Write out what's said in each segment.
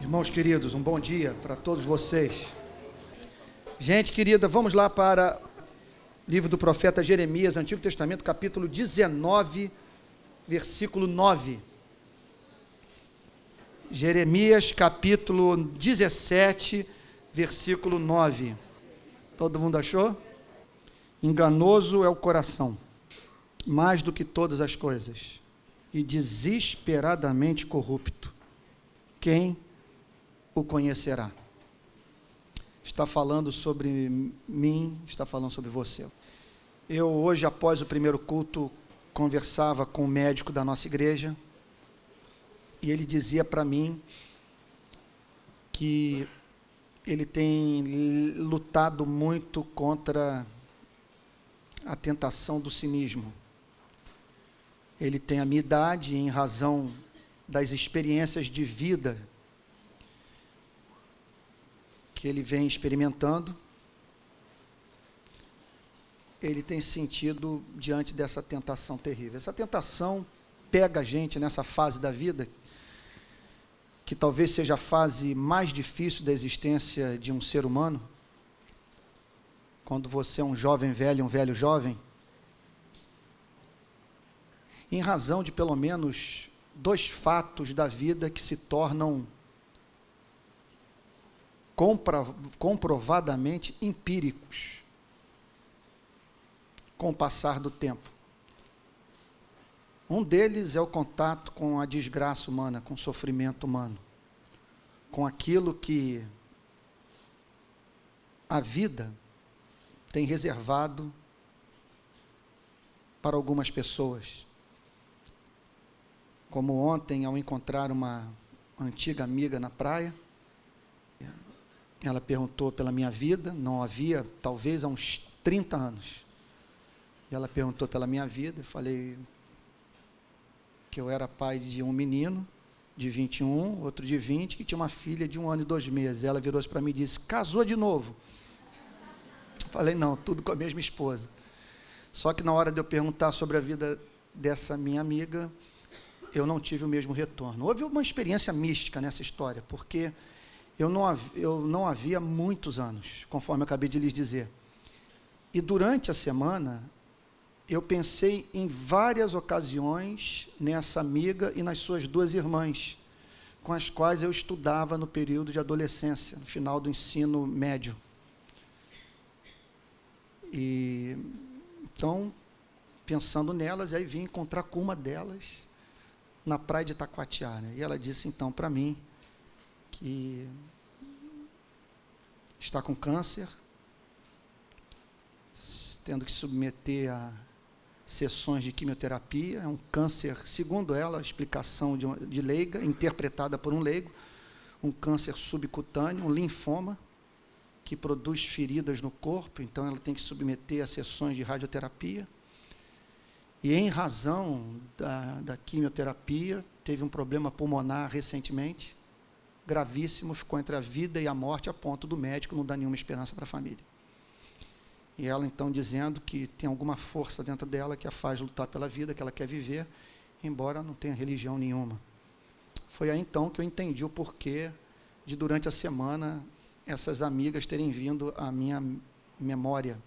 Irmãos queridos, um bom dia para todos vocês. Gente querida, vamos lá para o livro do profeta Jeremias, Antigo Testamento, capítulo 19, versículo 9. Jeremias, capítulo 17, versículo 9. Todo mundo achou? Enganoso é o coração, mais do que todas as coisas, e desesperadamente corrupto. Quem o conhecerá. Está falando sobre mim, está falando sobre você. Eu, hoje, após o primeiro culto, conversava com o médico da nossa igreja e ele dizia para mim que ele tem lutado muito contra a tentação do cinismo. Ele tem a minha idade em razão das experiências de vida que ele vem experimentando, ele tem sentido diante dessa tentação terrível. Essa tentação pega a gente nessa fase da vida, que talvez seja a fase mais difícil da existência de um ser humano, quando você é um jovem velho, um velho jovem, em razão de pelo menos dois fatos da vida que se tornam comprovadamente empíricos com o passar do tempo. Um deles é o contato com a desgraça humana, com o sofrimento humano, com aquilo que a vida tem reservado para algumas pessoas. Como ontem, ao encontrar uma antiga amiga na praia, ela perguntou pela minha vida, não havia, talvez há uns 30 anos. E ela perguntou pela minha vida, eu falei que eu era pai de um menino de 21, outro de 20, que tinha uma filha de um ano e dois meses. Ela virou-se para mim e disse: Casou de novo? Falei: Não, tudo com a mesma esposa. Só que na hora de eu perguntar sobre a vida dessa minha amiga, eu não tive o mesmo retorno. Houve uma experiência mística nessa história, porque eu não, eu não havia muitos anos, conforme eu acabei de lhes dizer. E durante a semana, eu pensei em várias ocasiões nessa amiga e nas suas duas irmãs, com as quais eu estudava no período de adolescência, no final do ensino médio. E então, pensando nelas, aí vim encontrar com uma delas na praia de Itacoatiara. E ela disse então para mim que está com câncer, tendo que submeter a sessões de quimioterapia, é um câncer, segundo ela, explicação de, de leiga, interpretada por um leigo, um câncer subcutâneo, um linfoma, que produz feridas no corpo, então ela tem que submeter a sessões de radioterapia. E em razão da, da quimioterapia, teve um problema pulmonar recentemente, gravíssimo, ficou entre a vida e a morte, a ponto do médico não dar nenhuma esperança para a família. E ela então dizendo que tem alguma força dentro dela que a faz lutar pela vida, que ela quer viver, embora não tenha religião nenhuma. Foi aí então que eu entendi o porquê de durante a semana essas amigas terem vindo à minha memória.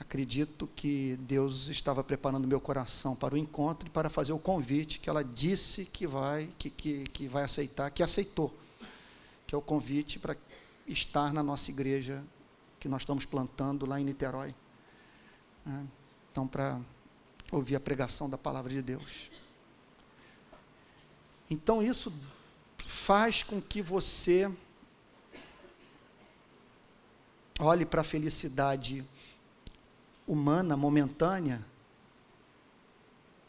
Acredito que Deus estava preparando meu coração para o encontro e para fazer o convite que ela disse que vai, que, que, que vai aceitar, que aceitou, que é o convite para estar na nossa igreja que nós estamos plantando lá em Niterói. Né? Então, para ouvir a pregação da palavra de Deus. Então, isso faz com que você olhe para a felicidade humana, momentânea,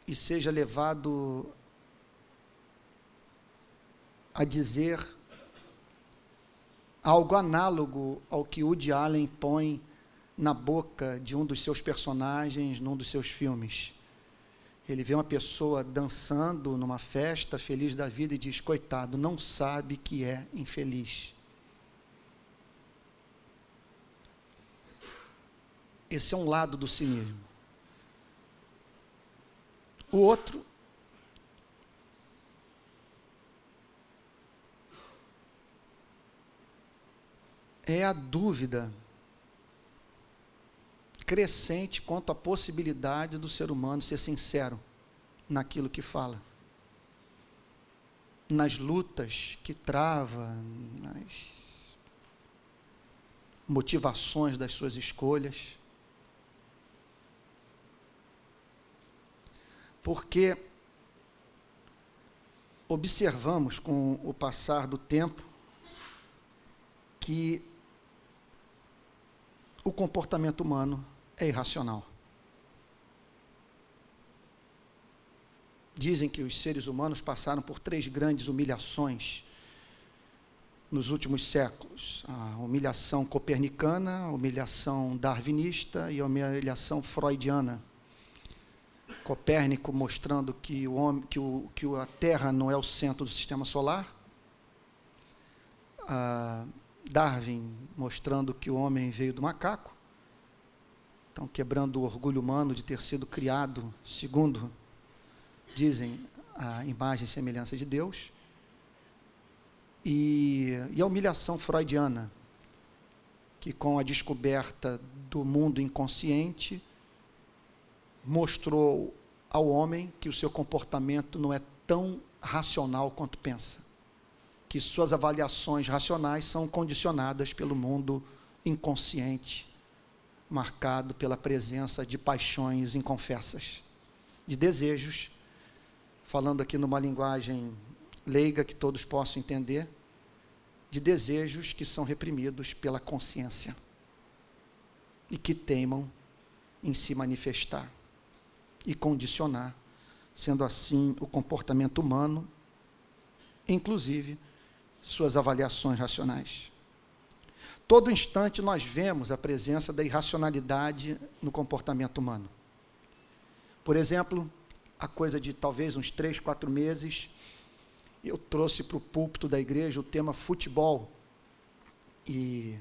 e seja levado a dizer algo análogo ao que Woody Allen põe na boca de um dos seus personagens num dos seus filmes. Ele vê uma pessoa dançando numa festa, feliz da vida, e diz: Coitado, não sabe que é infeliz. Esse é um lado do cinismo. O outro é a dúvida crescente quanto à possibilidade do ser humano ser sincero naquilo que fala. Nas lutas que trava, nas motivações das suas escolhas. Porque observamos com o passar do tempo que o comportamento humano é irracional. Dizem que os seres humanos passaram por três grandes humilhações nos últimos séculos: a humilhação copernicana, a humilhação darwinista e a humilhação freudiana. Copérnico mostrando que, o homem, que, o, que a Terra não é o centro do sistema solar. Ah, Darwin mostrando que o homem veio do macaco. Então, quebrando o orgulho humano de ter sido criado segundo, dizem, a imagem e semelhança de Deus. E, e a humilhação freudiana, que com a descoberta do mundo inconsciente, mostrou ao homem que o seu comportamento não é tão racional quanto pensa. Que suas avaliações racionais são condicionadas pelo mundo inconsciente, marcado pela presença de paixões inconfessas, de desejos, falando aqui numa linguagem leiga que todos possam entender, de desejos que são reprimidos pela consciência e que teimam em se manifestar e condicionar, sendo assim o comportamento humano, inclusive suas avaliações racionais. Todo instante nós vemos a presença da irracionalidade no comportamento humano. Por exemplo, a coisa de talvez uns três, quatro meses, eu trouxe para o púlpito da igreja o tema futebol. E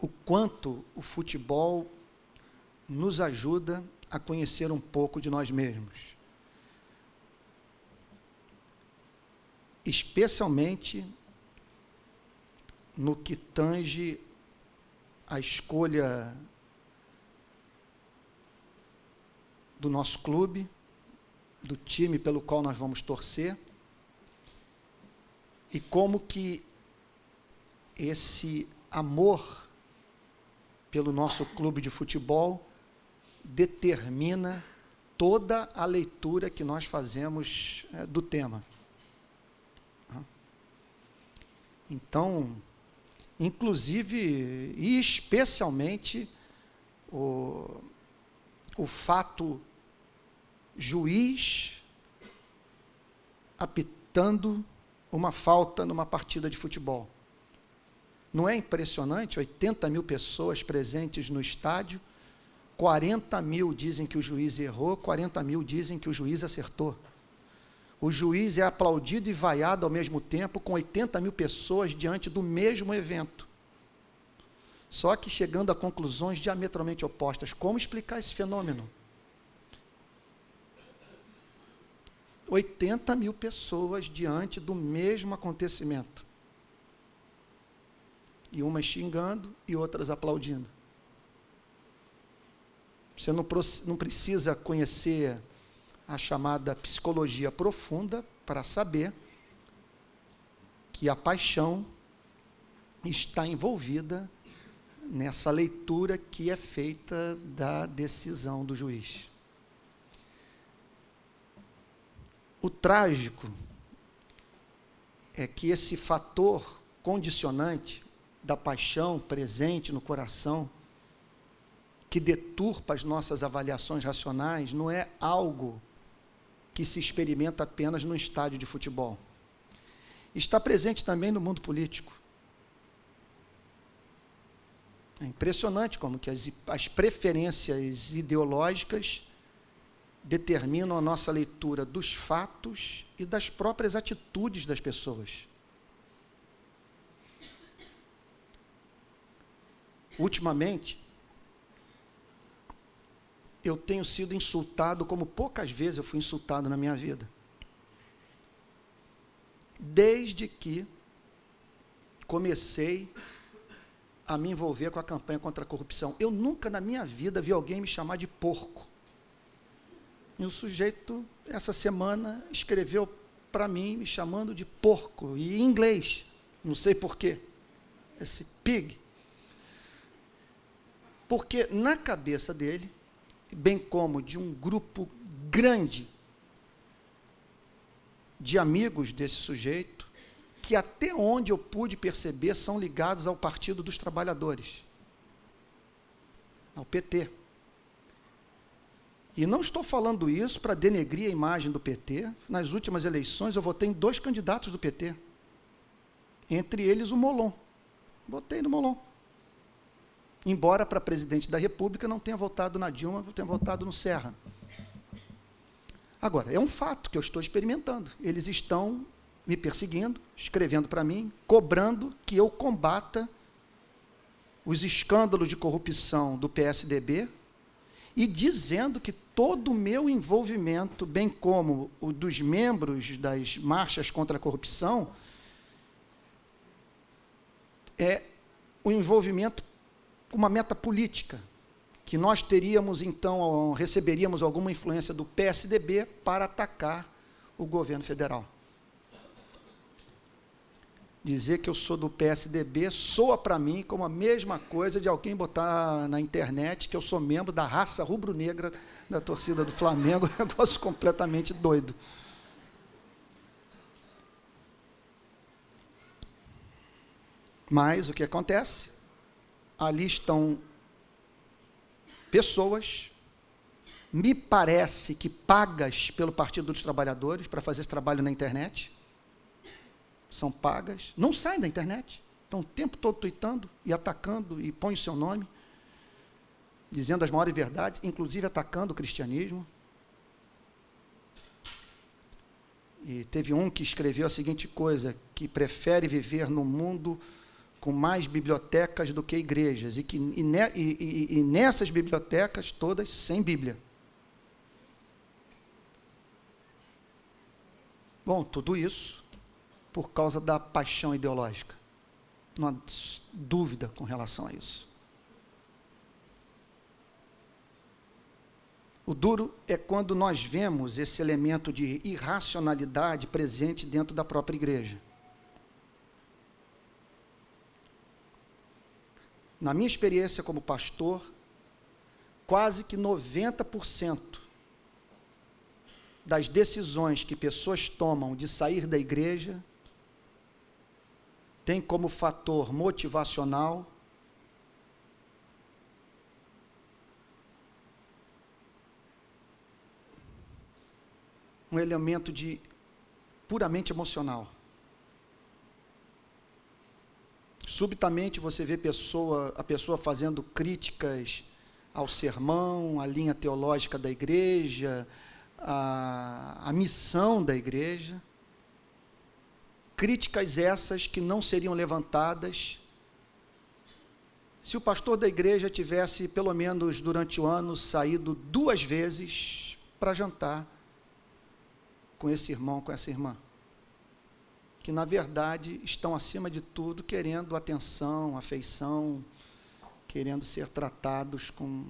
o quanto o futebol nos ajuda a conhecer um pouco de nós mesmos. Especialmente no que tange a escolha do nosso clube, do time pelo qual nós vamos torcer, e como que esse amor pelo nosso clube de futebol determina toda a leitura que nós fazemos é, do tema. Então, inclusive e especialmente o, o fato juiz apitando uma falta numa partida de futebol. Não é impressionante? 80 mil pessoas presentes no estádio 40 mil dizem que o juiz errou, 40 mil dizem que o juiz acertou. O juiz é aplaudido e vaiado ao mesmo tempo, com 80 mil pessoas diante do mesmo evento. Só que chegando a conclusões diametralmente opostas. Como explicar esse fenômeno? 80 mil pessoas diante do mesmo acontecimento. E umas xingando e outras aplaudindo. Você não, não precisa conhecer a chamada psicologia profunda para saber que a paixão está envolvida nessa leitura que é feita da decisão do juiz. O trágico é que esse fator condicionante da paixão presente no coração que deturpa as nossas avaliações racionais não é algo que se experimenta apenas no estádio de futebol. Está presente também no mundo político. É impressionante como que as, as preferências ideológicas determinam a nossa leitura dos fatos e das próprias atitudes das pessoas. Ultimamente, eu tenho sido insultado como poucas vezes eu fui insultado na minha vida. Desde que comecei a me envolver com a campanha contra a corrupção. Eu nunca na minha vida vi alguém me chamar de porco. E o sujeito, essa semana, escreveu para mim me chamando de porco, e em inglês, não sei porquê. Esse pig. Porque na cabeça dele, bem como de um grupo grande de amigos desse sujeito, que até onde eu pude perceber são ligados ao Partido dos Trabalhadores, ao PT. E não estou falando isso para denegrir a imagem do PT. Nas últimas eleições eu votei em dois candidatos do PT. Entre eles o Molon. Votei no Molon. Embora para presidente da República não tenha votado na Dilma, tenha votado no Serra. Agora, é um fato que eu estou experimentando. Eles estão me perseguindo, escrevendo para mim, cobrando que eu combata os escândalos de corrupção do PSDB e dizendo que todo o meu envolvimento, bem como o dos membros das marchas contra a corrupção, é o envolvimento uma meta política, que nós teríamos então, receberíamos alguma influência do PSDB para atacar o governo federal. Dizer que eu sou do PSDB soa para mim como a mesma coisa de alguém botar na internet que eu sou membro da raça rubro-negra da torcida do Flamengo, um negócio completamente doido. Mas o que acontece? Ali estão pessoas, me parece que pagas pelo Partido dos Trabalhadores para fazer esse trabalho na internet. São pagas, não saem da internet. Estão o tempo todo tweetando e atacando e põem o seu nome, dizendo as maiores verdades, inclusive atacando o cristianismo. E teve um que escreveu a seguinte coisa: que prefere viver no mundo com mais bibliotecas do que igrejas, e, que, e, e, e nessas bibliotecas todas sem Bíblia. Bom, tudo isso por causa da paixão ideológica. Não há dúvida com relação a isso. O duro é quando nós vemos esse elemento de irracionalidade presente dentro da própria igreja. Na minha experiência como pastor, quase que 90% das decisões que pessoas tomam de sair da igreja tem como fator motivacional um elemento de puramente emocional. Subitamente você vê pessoa, a pessoa fazendo críticas ao sermão, à linha teológica da igreja, à, à missão da igreja. Críticas essas que não seriam levantadas se o pastor da igreja tivesse, pelo menos durante o ano, saído duas vezes para jantar com esse irmão, com essa irmã que na verdade estão acima de tudo querendo atenção, afeição, querendo ser tratados com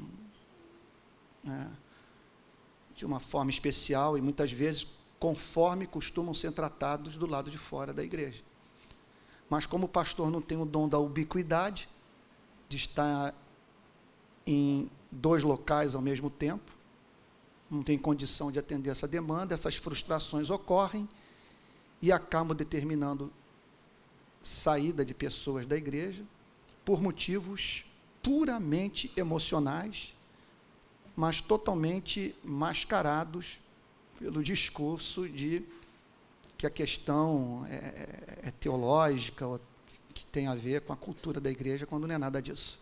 né, de uma forma especial e muitas vezes conforme costumam ser tratados do lado de fora da igreja. Mas como o pastor não tem o dom da ubiquidade, de estar em dois locais ao mesmo tempo, não tem condição de atender essa demanda, essas frustrações ocorrem e acabam determinando saída de pessoas da igreja por motivos puramente emocionais, mas totalmente mascarados pelo discurso de que a questão é, é, é teológica, ou que tem a ver com a cultura da igreja, quando não é nada disso.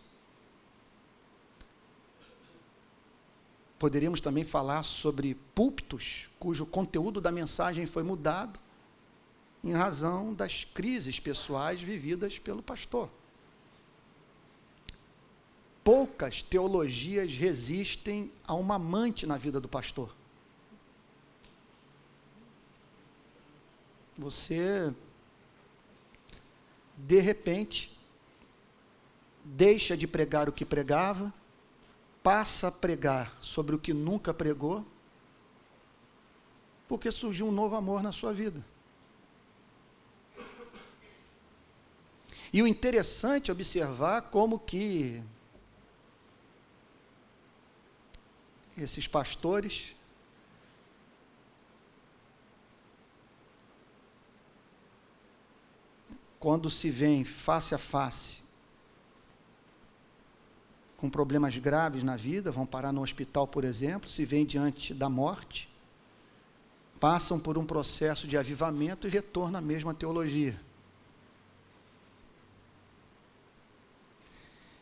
Poderíamos também falar sobre púlpitos cujo conteúdo da mensagem foi mudado em razão das crises pessoais vividas pelo pastor. Poucas teologias resistem a uma amante na vida do pastor. Você de repente, deixa de pregar o que pregava, passa a pregar sobre o que nunca pregou, porque surgiu um novo amor na sua vida. E o interessante é observar como que esses pastores quando se vêem face a face com problemas graves na vida, vão parar no hospital, por exemplo, se vêem diante da morte, passam por um processo de avivamento e retornam à mesma teologia.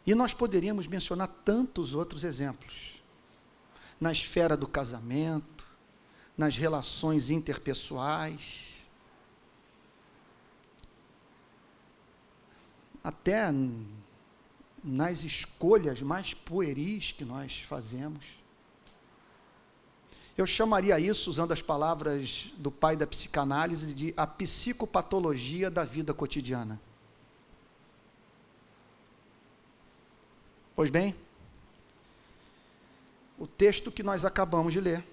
E nós poderíamos mencionar tantos outros exemplos. Na esfera do casamento, nas relações interpessoais, até nas escolhas mais pueris que nós fazemos. Eu chamaria isso, usando as palavras do pai da psicanálise, de a psicopatologia da vida cotidiana. Pois bem, o texto que nós acabamos de ler,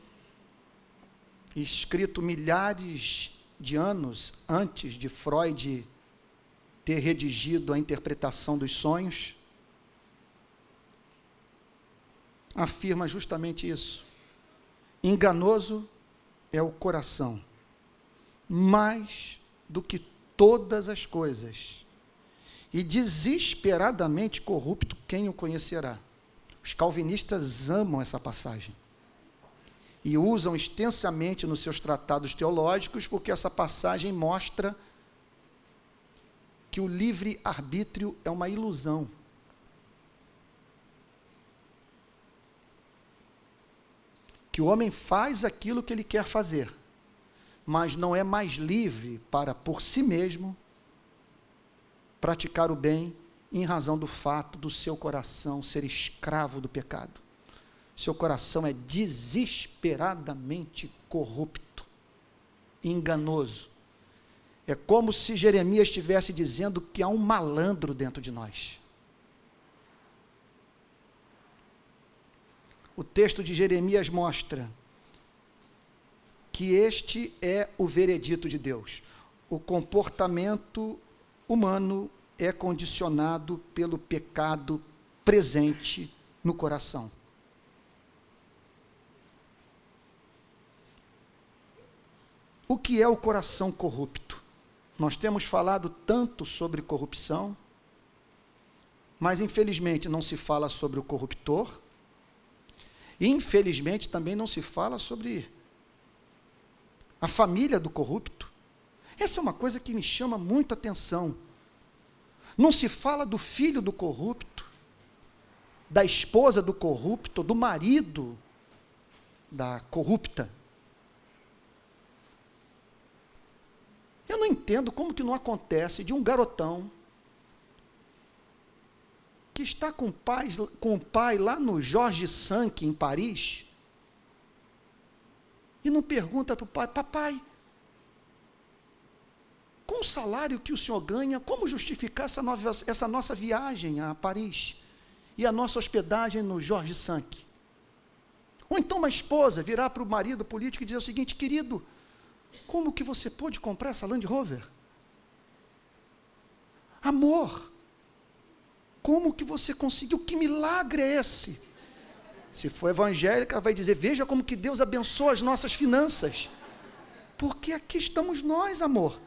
escrito milhares de anos antes de Freud ter redigido a interpretação dos sonhos, afirma justamente isso. Enganoso é o coração, mais do que todas as coisas, e desesperadamente corrupto quem o conhecerá. Os calvinistas amam essa passagem e usam extensamente nos seus tratados teológicos, porque essa passagem mostra que o livre-arbítrio é uma ilusão. Que o homem faz aquilo que ele quer fazer, mas não é mais livre para, por si mesmo, praticar o bem em razão do fato do seu coração ser escravo do pecado. Seu coração é desesperadamente corrupto, enganoso. É como se Jeremias estivesse dizendo que há um malandro dentro de nós. O texto de Jeremias mostra que este é o veredito de Deus. O comportamento humano é condicionado pelo pecado presente no coração. O que é o coração corrupto? Nós temos falado tanto sobre corrupção, mas infelizmente não se fala sobre o corruptor, e infelizmente também não se fala sobre a família do corrupto. Essa é uma coisa que me chama muito atenção. Não se fala do filho do corrupto, da esposa do corrupto, do marido da corrupta. Eu não entendo como que não acontece de um garotão que está com, pai, com o pai lá no Jorge Sank, em Paris, e não pergunta para o pai, papai, com o salário que o senhor ganha, como justificar essa, nova, essa nossa viagem a Paris e a nossa hospedagem no Jorge Sank? Ou então uma esposa virar para o marido político e dizer o seguinte, querido, como que você pôde comprar essa Land Rover? Amor, como que você conseguiu? Que milagre é esse? Se for evangélica, vai dizer: veja como que Deus abençoa as nossas finanças. Porque aqui estamos nós, amor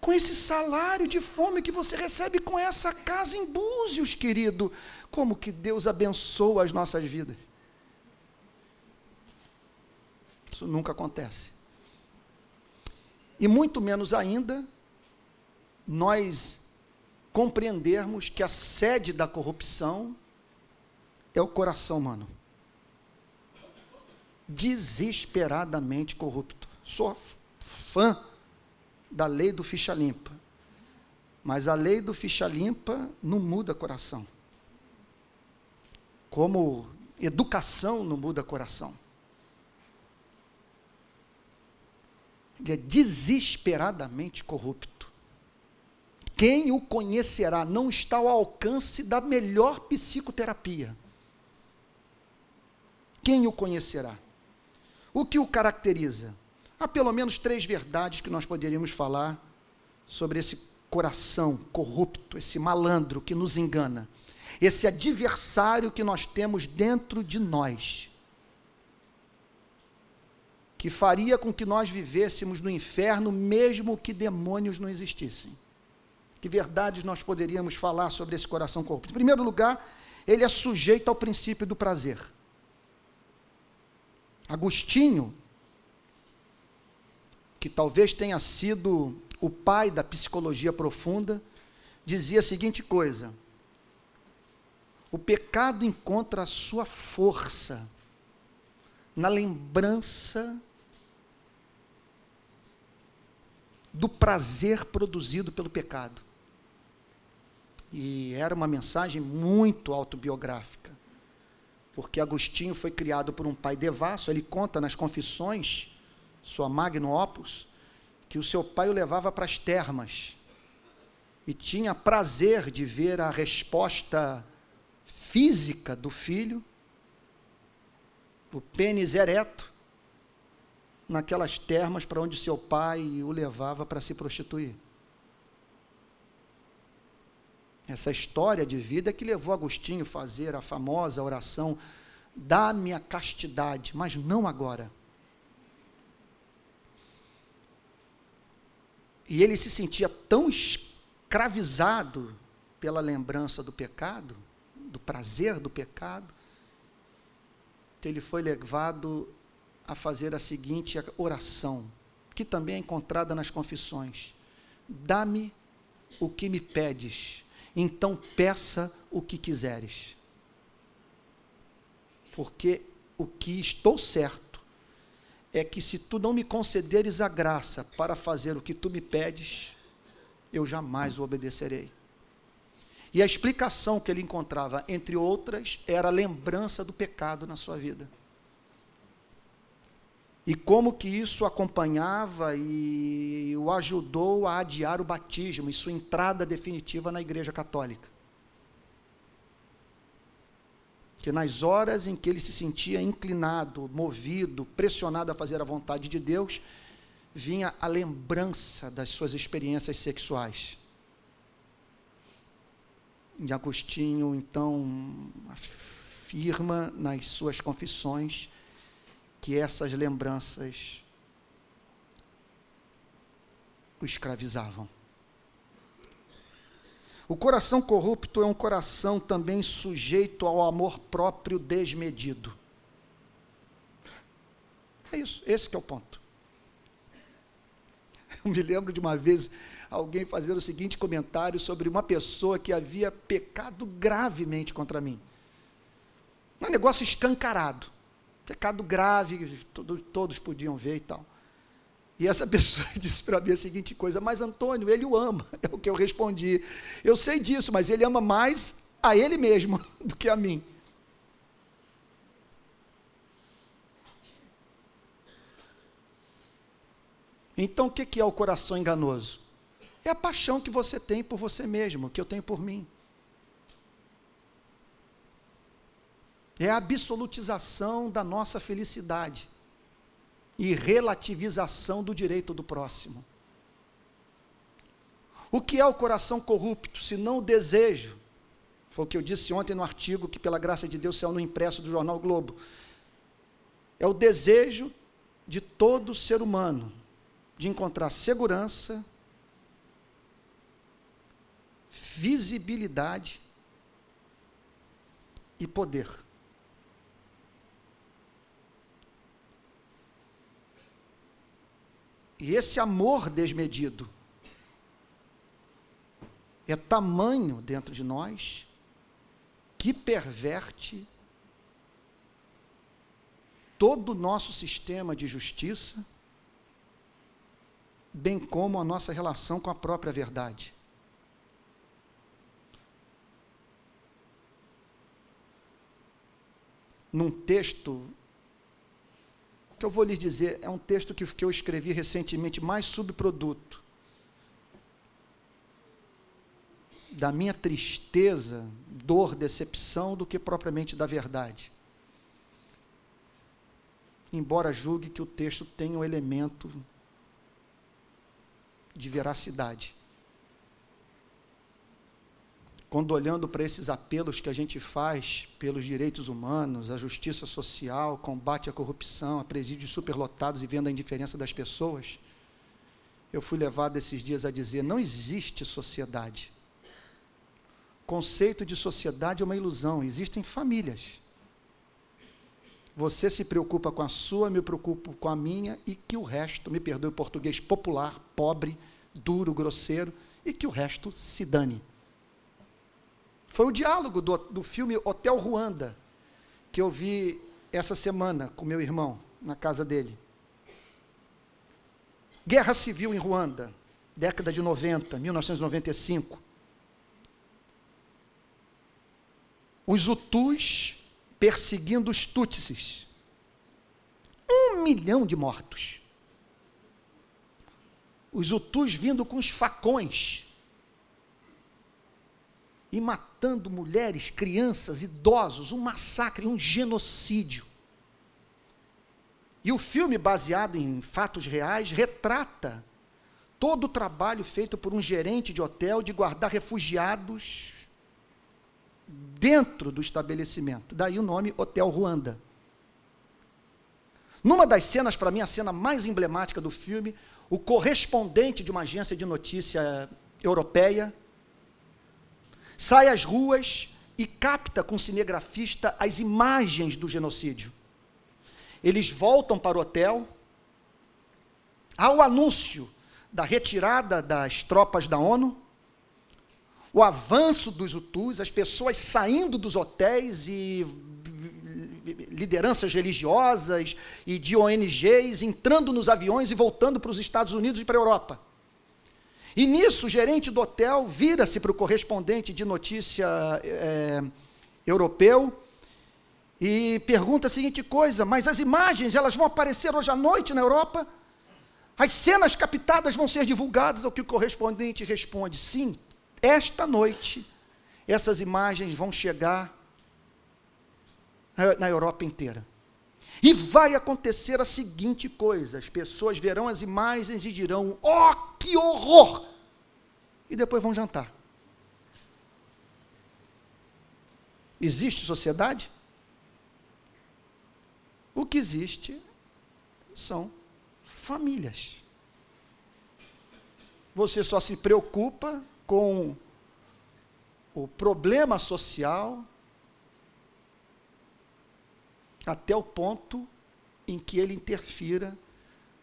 com esse salário de fome que você recebe com essa casa em Búzios, querido. Como que Deus abençoa as nossas vidas? Isso nunca acontece. E muito menos ainda nós compreendermos que a sede da corrupção é o coração humano. Desesperadamente corrupto. Sou fã da lei do ficha limpa. Mas a lei do ficha limpa não muda coração. Como educação não muda coração. Ele é desesperadamente corrupto. Quem o conhecerá não está ao alcance da melhor psicoterapia. Quem o conhecerá? O que o caracteriza? Há pelo menos três verdades que nós poderíamos falar sobre esse coração corrupto, esse malandro que nos engana, esse adversário que nós temos dentro de nós, que faria com que nós vivêssemos no inferno, mesmo que demônios não existissem. Que verdades nós poderíamos falar sobre esse coração corrupto? Em primeiro lugar, ele é sujeito ao princípio do prazer. Agostinho, que talvez tenha sido o pai da psicologia profunda, dizia a seguinte coisa: o pecado encontra a sua força na lembrança do prazer produzido pelo pecado. E era uma mensagem muito autobiográfica, porque Agostinho foi criado por um pai devasso, ele conta nas confissões, sua magno opus, que o seu pai o levava para as termas e tinha prazer de ver a resposta física do filho, o pênis ereto, naquelas termas para onde seu pai o levava para se prostituir. Essa história de vida que levou Agostinho a fazer a famosa oração: dá-me a castidade, mas não agora. E ele se sentia tão escravizado pela lembrança do pecado, do prazer do pecado, que ele foi levado a fazer a seguinte oração, que também é encontrada nas confissões: Dá-me o que me pedes, então peça o que quiseres. Porque o que estou certo é que se tu não me concederes a graça para fazer o que tu me pedes, eu jamais o obedecerei. E a explicação que ele encontrava, entre outras, era a lembrança do pecado na sua vida. E como que isso acompanhava e o ajudou a adiar o batismo e sua entrada definitiva na Igreja Católica. Que nas horas em que ele se sentia inclinado, movido, pressionado a fazer a vontade de Deus, vinha a lembrança das suas experiências sexuais. E Agostinho, então, afirma nas suas confissões que essas lembranças o escravizavam. O coração corrupto é um coração também sujeito ao amor próprio desmedido. É isso, esse é o ponto. Eu me lembro de uma vez alguém fazer o seguinte comentário sobre uma pessoa que havia pecado gravemente contra mim. Um negócio escancarado. Pecado grave, todo, todos podiam ver e tal. E essa pessoa disse para mim a seguinte coisa: Mas Antônio, ele o ama. É o que eu respondi. Eu sei disso, mas ele ama mais a ele mesmo do que a mim. Então, o que é o coração enganoso? É a paixão que você tem por você mesmo, que eu tenho por mim. É a absolutização da nossa felicidade e relativização do direito do próximo. O que é o coração corrupto, se não o desejo? Foi o que eu disse ontem no artigo que, pela graça de Deus, saiu no impresso do jornal Globo. É o desejo de todo ser humano de encontrar segurança, visibilidade e poder. E esse amor desmedido é tamanho dentro de nós que perverte todo o nosso sistema de justiça, bem como a nossa relação com a própria verdade. Num texto que eu vou lhes dizer é um texto que, que eu escrevi recentemente, mais subproduto. da minha tristeza, dor, decepção, do que propriamente da verdade. Embora julgue que o texto tenha um elemento de veracidade. Quando olhando para esses apelos que a gente faz pelos direitos humanos, a justiça social, combate à corrupção, a presídios superlotados e vendo a indiferença das pessoas, eu fui levado esses dias a dizer: não existe sociedade. Conceito de sociedade é uma ilusão, existem famílias. Você se preocupa com a sua, me preocupo com a minha, e que o resto, me perdoe o português popular, pobre, duro, grosseiro, e que o resto se dane. Foi o diálogo do, do filme Hotel Ruanda, que eu vi essa semana com meu irmão, na casa dele. Guerra civil em Ruanda, década de 90, 1995. Os Hutus perseguindo os Tutsis. Um milhão de mortos. Os Hutus vindo com os facões e matando mulheres, crianças, idosos, um massacre, um genocídio. E o filme, baseado em fatos reais, retrata todo o trabalho feito por um gerente de hotel de guardar refugiados dentro do estabelecimento. Daí o nome Hotel Ruanda. Numa das cenas, para mim, a cena mais emblemática do filme, o correspondente de uma agência de notícia europeia sai às ruas e capta com cinegrafista as imagens do genocídio. Eles voltam para o hotel. Há o anúncio da retirada das tropas da ONU, o avanço dos Hutus, as pessoas saindo dos hotéis e lideranças religiosas e de ONGs entrando nos aviões e voltando para os Estados Unidos e para a Europa. E nisso, o gerente do hotel vira-se para o correspondente de notícia é, europeu e pergunta a seguinte coisa: mas as imagens elas vão aparecer hoje à noite na Europa? As cenas captadas vão ser divulgadas? Ao que o correspondente responde: sim, esta noite essas imagens vão chegar na Europa inteira. E vai acontecer a seguinte coisa: as pessoas verão as imagens e dirão: oh, que horror! E depois vão jantar. Existe sociedade? O que existe são famílias. Você só se preocupa com o problema social até o ponto em que ele interfira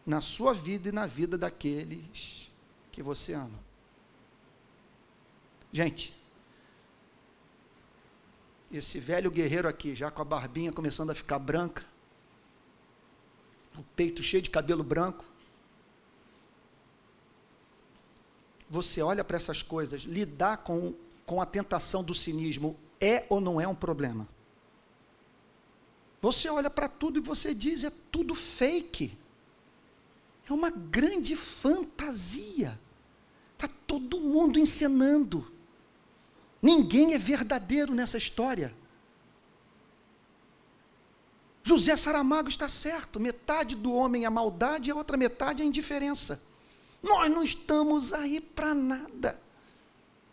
na sua vida e na vida daqueles que você ama. Gente, esse velho guerreiro aqui, já com a barbinha começando a ficar branca, o peito cheio de cabelo branco. Você olha para essas coisas, lidar com, com a tentação do cinismo é ou não é um problema? Você olha para tudo e você diz: é tudo fake. É uma grande fantasia. Está todo mundo encenando. Ninguém é verdadeiro nessa história. José Saramago está certo, metade do homem é maldade e a outra metade é indiferença. Nós não estamos aí para nada.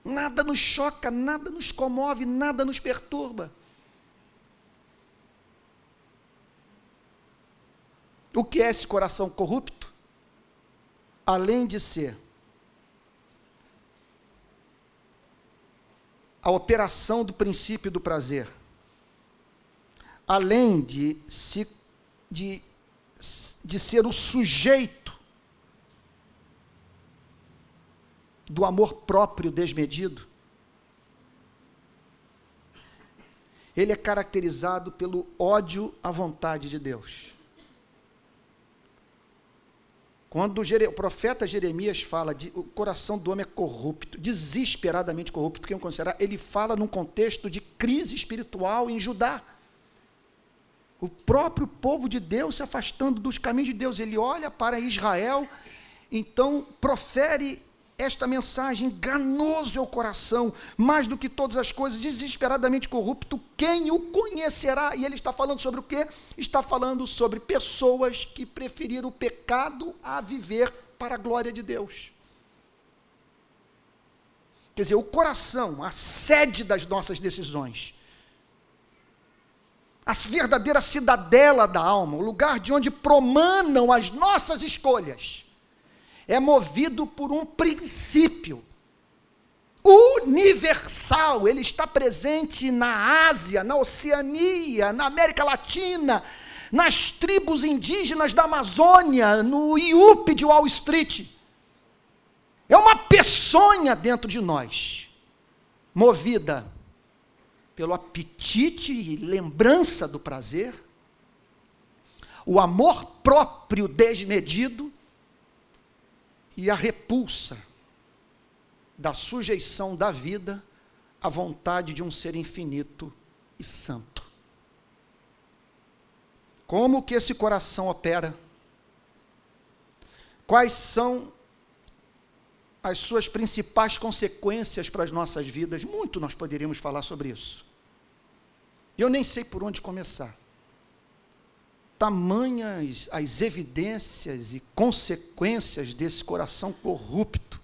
Nada nos choca, nada nos comove, nada nos perturba. O que é esse coração corrupto? Além de ser a operação do princípio do prazer além de, se, de, de ser o sujeito do amor próprio desmedido, ele é caracterizado pelo ódio à vontade de Deus. Quando o, profeta Jeremias fala de o coração do homem é corrupto, desesperadamente corrupto, que eu considerar, ele fala num contexto de crise espiritual em Judá. O próprio povo de Deus se afastando dos caminhos de Deus. Ele olha para Israel, então profere esta mensagem: enganoso é o coração, mais do que todas as coisas, desesperadamente corrupto, quem o conhecerá? E ele está falando sobre o quê? Está falando sobre pessoas que preferiram o pecado a viver para a glória de Deus. Quer dizer, o coração, a sede das nossas decisões, a verdadeira cidadela da alma, o lugar de onde promanam as nossas escolhas, é movido por um princípio universal. Ele está presente na Ásia, na Oceania, na América Latina, nas tribos indígenas da Amazônia, no IUP de Wall Street. É uma peçonha dentro de nós, movida pelo apetite e lembrança do prazer, o amor próprio desmedido e a repulsa da sujeição da vida à vontade de um ser infinito e santo. Como que esse coração opera? Quais são as suas principais consequências para as nossas vidas? Muito nós poderíamos falar sobre isso. Eu nem sei por onde começar tamanhas as evidências e consequências desse coração corrupto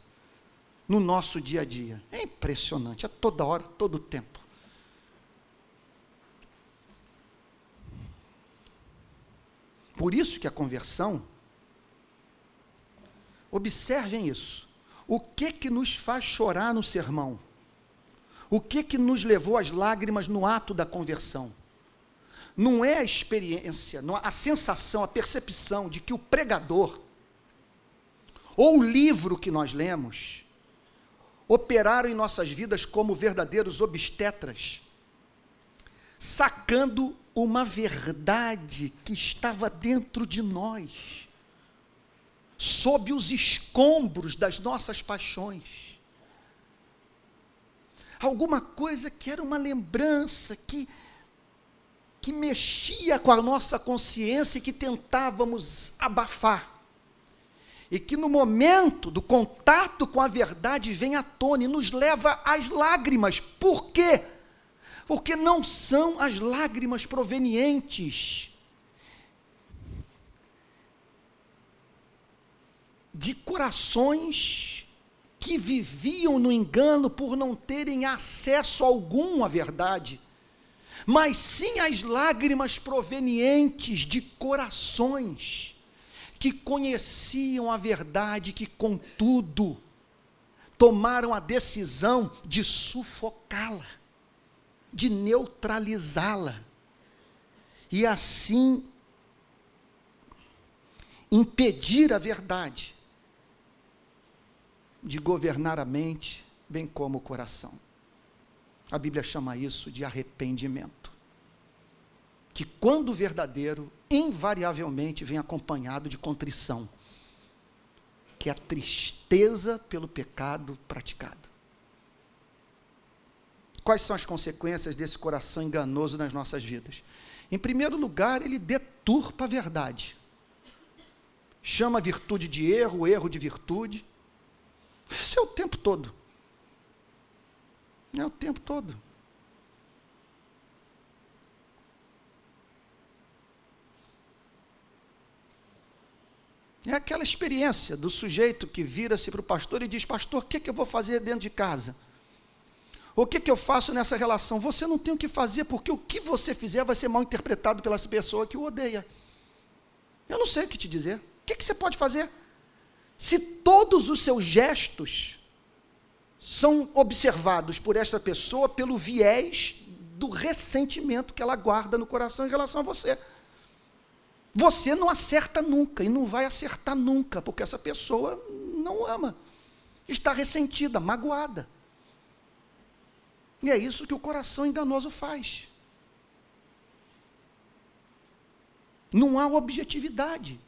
no nosso dia a dia. É impressionante, a toda hora, todo tempo. Por isso que a conversão, observem isso. O que que nos faz chorar no sermão? O que que nos levou às lágrimas no ato da conversão? Não é a experiência, não, a sensação, a percepção de que o pregador, ou o livro que nós lemos, operaram em nossas vidas como verdadeiros obstetras, sacando uma verdade que estava dentro de nós, sob os escombros das nossas paixões. Alguma coisa que era uma lembrança, que que mexia com a nossa consciência e que tentávamos abafar. E que no momento do contato com a verdade vem à tona e nos leva às lágrimas. Por quê? Porque não são as lágrimas provenientes de corações que viviam no engano por não terem acesso algum à verdade mas sim as lágrimas provenientes de corações que conheciam a verdade, que contudo tomaram a decisão de sufocá-la, de neutralizá-la, e assim impedir a verdade de governar a mente, bem como o coração. A Bíblia chama isso de arrependimento. Que quando verdadeiro, invariavelmente vem acompanhado de contrição, que é a tristeza pelo pecado praticado. Quais são as consequências desse coração enganoso nas nossas vidas? Em primeiro lugar, ele deturpa a verdade. Chama a virtude de erro, erro de virtude. Isso é o tempo todo. É o tempo todo. É aquela experiência do sujeito que vira-se para o pastor e diz: Pastor, o que, é que eu vou fazer dentro de casa? O que, é que eu faço nessa relação? Você não tem o que fazer, porque o que você fizer vai ser mal interpretado pela pessoa que o odeia. Eu não sei o que te dizer. O que, é que você pode fazer? Se todos os seus gestos são observados por essa pessoa pelo viés do ressentimento que ela guarda no coração em relação a você. Você não acerta nunca e não vai acertar nunca, porque essa pessoa não ama, está ressentida, magoada. E é isso que o coração enganoso faz. Não há objetividade.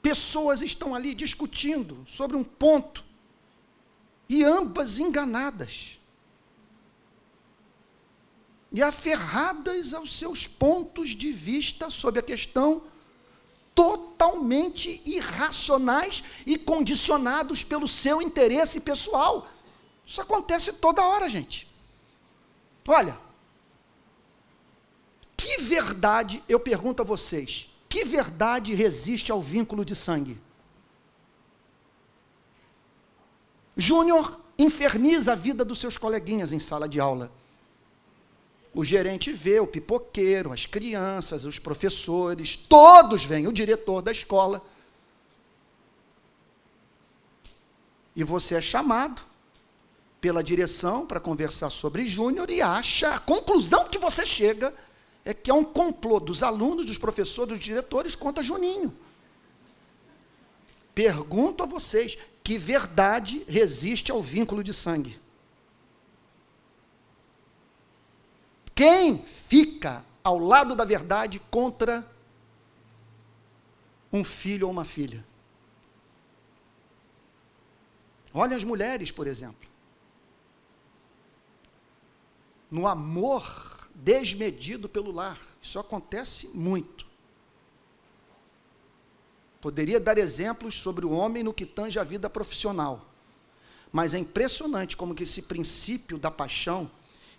Pessoas estão ali discutindo sobre um ponto e ambas enganadas e aferradas aos seus pontos de vista sobre a questão totalmente irracionais e condicionados pelo seu interesse pessoal. Isso acontece toda hora, gente. Olha, que verdade, eu pergunto a vocês, que verdade resiste ao vínculo de sangue? Júnior inferniza a vida dos seus coleguinhas em sala de aula. O gerente vê, o pipoqueiro, as crianças, os professores, todos vêm, o diretor da escola. E você é chamado pela direção para conversar sobre Júnior e acha, a conclusão que você chega é que é um complô dos alunos, dos professores, dos diretores contra Juninho. Pergunto a vocês: que verdade resiste ao vínculo de sangue? Quem fica ao lado da verdade contra um filho ou uma filha? Olha as mulheres, por exemplo. No amor desmedido pelo lar. Isso acontece muito. Poderia dar exemplos sobre o homem no que tange a vida profissional. Mas é impressionante como que esse princípio da paixão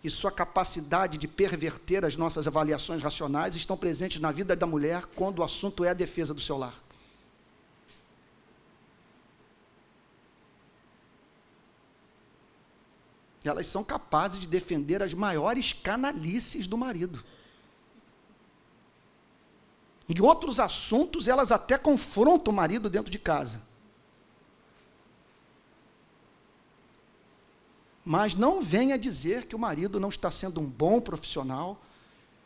e sua capacidade de perverter as nossas avaliações racionais estão presentes na vida da mulher quando o assunto é a defesa do seu lar. Elas são capazes de defender as maiores canalices do marido. Em outros assuntos, elas até confrontam o marido dentro de casa. Mas não venha dizer que o marido não está sendo um bom profissional,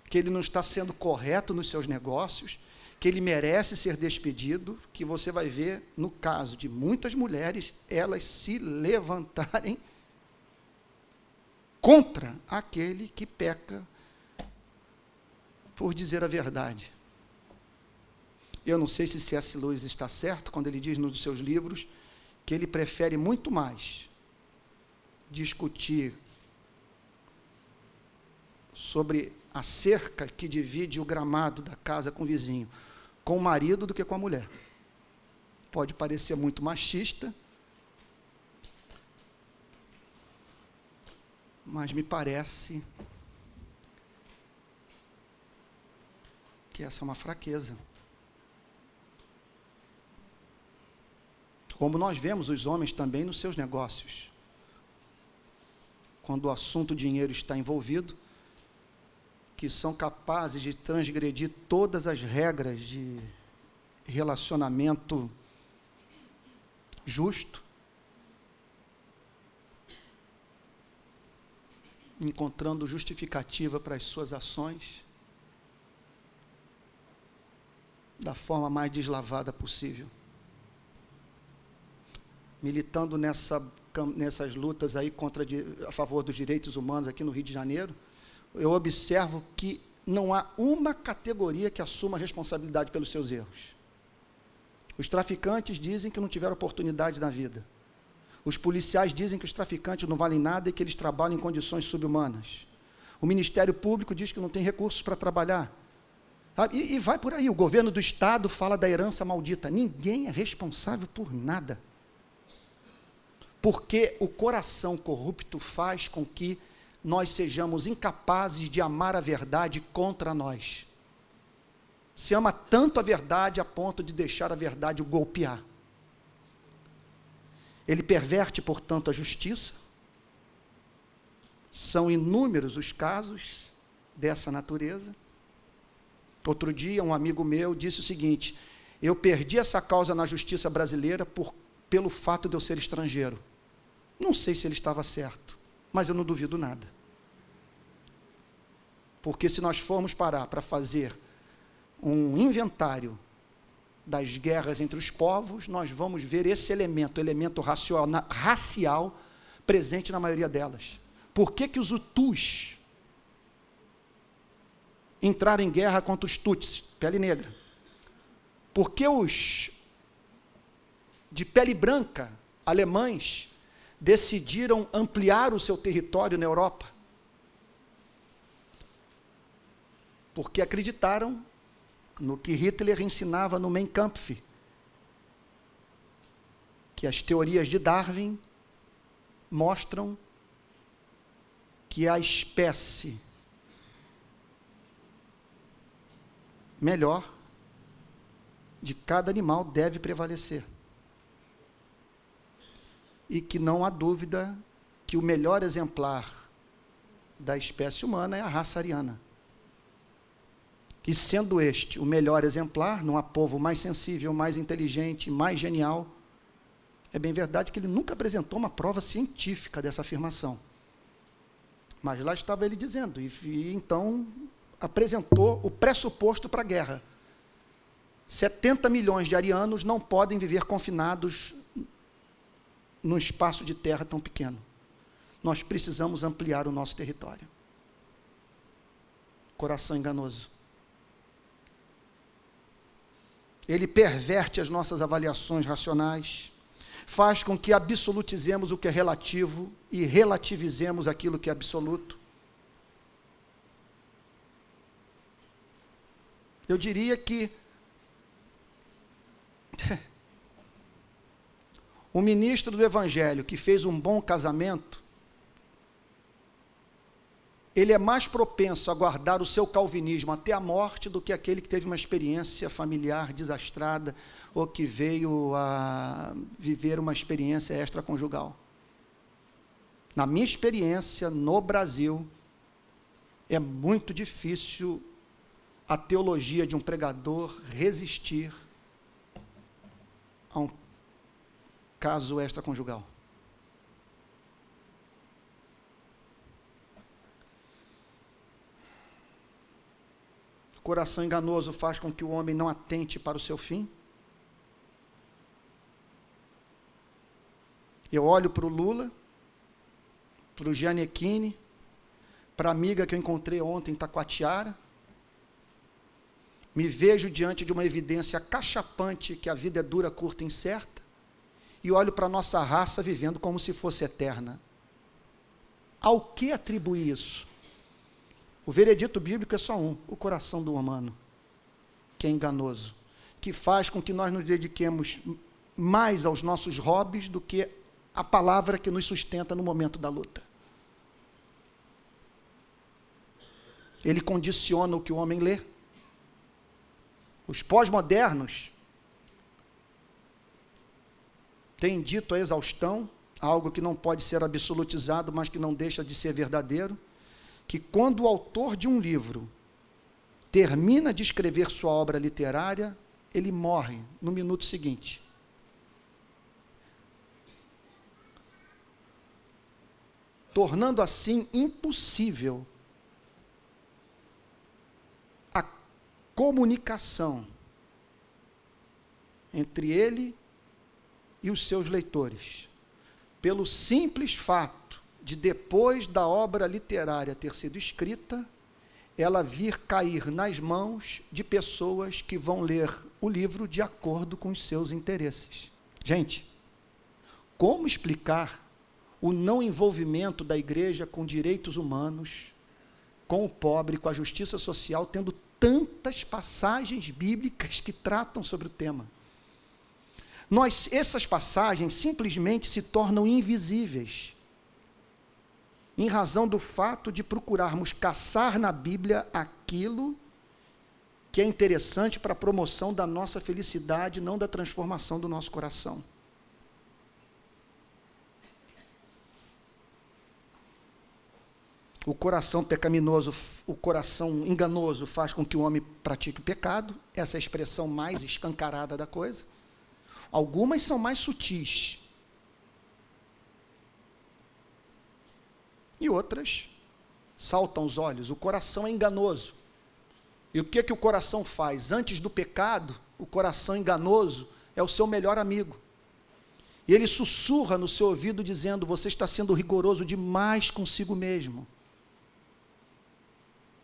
que ele não está sendo correto nos seus negócios, que ele merece ser despedido, que você vai ver, no caso de muitas mulheres, elas se levantarem contra aquele que peca por dizer a verdade. Eu não sei se C.S. Lewis está certo quando ele diz nos seus livros que ele prefere muito mais discutir sobre a cerca que divide o gramado da casa com o vizinho, com o marido do que com a mulher. Pode parecer muito machista, mas me parece que essa é uma fraqueza. Como nós vemos os homens também nos seus negócios quando o assunto dinheiro está envolvido, que são capazes de transgredir todas as regras de relacionamento justo, encontrando justificativa para as suas ações da forma mais deslavada possível. Militando nessa nessas lutas aí contra a favor dos direitos humanos aqui no Rio de Janeiro, eu observo que não há uma categoria que assuma responsabilidade pelos seus erros. Os traficantes dizem que não tiveram oportunidade na vida. Os policiais dizem que os traficantes não valem nada e que eles trabalham em condições subhumanas. O Ministério Público diz que não tem recursos para trabalhar. E, e vai por aí. O governo do Estado fala da herança maldita. Ninguém é responsável por nada. Porque o coração corrupto faz com que nós sejamos incapazes de amar a verdade contra nós. Se ama tanto a verdade a ponto de deixar a verdade o golpear. Ele perverte, portanto, a justiça. São inúmeros os casos dessa natureza. Outro dia, um amigo meu disse o seguinte: Eu perdi essa causa na justiça brasileira por pelo fato de eu ser estrangeiro. Não sei se ele estava certo, mas eu não duvido nada. Porque se nós formos parar para fazer um inventário das guerras entre os povos, nós vamos ver esse elemento, elemento racial, racial presente na maioria delas. Por que, que os Hutus entraram em guerra contra os Tutsis, pele negra? Por que os de pele branca, alemães, decidiram ampliar o seu território na Europa? Porque acreditaram no que Hitler ensinava no Mein Kampf, que as teorias de Darwin mostram que a espécie melhor de cada animal deve prevalecer. E que não há dúvida que o melhor exemplar da espécie humana é a raça ariana. E sendo este o melhor exemplar, não há povo mais sensível, mais inteligente, mais genial, é bem verdade que ele nunca apresentou uma prova científica dessa afirmação. Mas lá estava ele dizendo, e, e então apresentou o pressuposto para a guerra. 70 milhões de arianos não podem viver confinados num espaço de terra tão pequeno. Nós precisamos ampliar o nosso território. Coração enganoso. Ele perverte as nossas avaliações racionais, faz com que absolutizemos o que é relativo e relativizemos aquilo que é absoluto. Eu diria que o ministro do Evangelho que fez um bom casamento, ele é mais propenso a guardar o seu calvinismo até a morte do que aquele que teve uma experiência familiar desastrada ou que veio a viver uma experiência extraconjugal. Na minha experiência no Brasil, é muito difícil a teologia de um pregador resistir a um caso extraconjugal. O coração enganoso faz com que o homem não atente para o seu fim. Eu olho para o Lula, para o Gianecchini, para a amiga que eu encontrei ontem em Taquatiara, me vejo diante de uma evidência cachapante que a vida é dura, curta e incerta, e olho para a nossa raça vivendo como se fosse eterna. Ao que atribui isso? O veredito bíblico é só um: o coração do humano, que é enganoso, que faz com que nós nos dediquemos mais aos nossos hobbies do que a palavra que nos sustenta no momento da luta. Ele condiciona o que o homem lê, os pós-modernos têm dito a exaustão, algo que não pode ser absolutizado, mas que não deixa de ser verdadeiro, que quando o autor de um livro termina de escrever sua obra literária, ele morre no minuto seguinte. Tornando assim impossível comunicação entre ele e os seus leitores, pelo simples fato de depois da obra literária ter sido escrita, ela vir cair nas mãos de pessoas que vão ler o livro de acordo com os seus interesses. Gente, como explicar o não envolvimento da igreja com direitos humanos, com o pobre, com a justiça social, tendo tantas passagens bíblicas que tratam sobre o tema. Nós, essas passagens simplesmente se tornam invisíveis, em razão do fato de procurarmos caçar na Bíblia aquilo que é interessante para a promoção da nossa felicidade, não da transformação do nosso coração. o coração pecaminoso, o coração enganoso faz com que o homem pratique o pecado, essa é a expressão mais escancarada da coisa. Algumas são mais sutis. E outras saltam os olhos. O coração é enganoso. E o que que o coração faz? Antes do pecado, o coração enganoso é o seu melhor amigo. E ele sussurra no seu ouvido dizendo: "Você está sendo rigoroso demais consigo mesmo."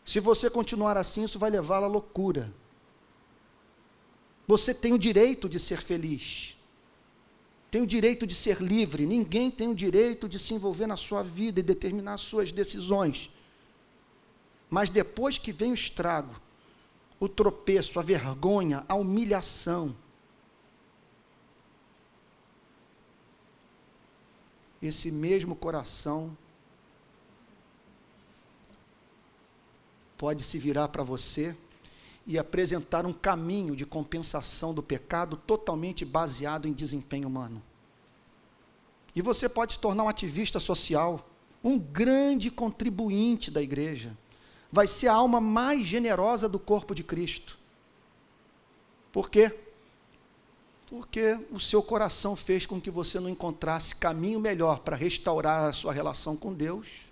Se você continuar assim, isso vai levá-la à loucura. Você tem o direito de ser feliz. Tem o direito de ser livre. Ninguém tem o direito de se envolver na sua vida e determinar suas decisões. Mas depois que vem o estrago, o tropeço, a vergonha, a humilhação. Esse mesmo coração pode se virar para você e apresentar um caminho de compensação do pecado totalmente baseado em desempenho humano. E você pode se tornar um ativista social, um grande contribuinte da igreja. Vai ser a alma mais generosa do corpo de Cristo. Por quê? Porque o seu coração fez com que você não encontrasse caminho melhor para restaurar a sua relação com Deus,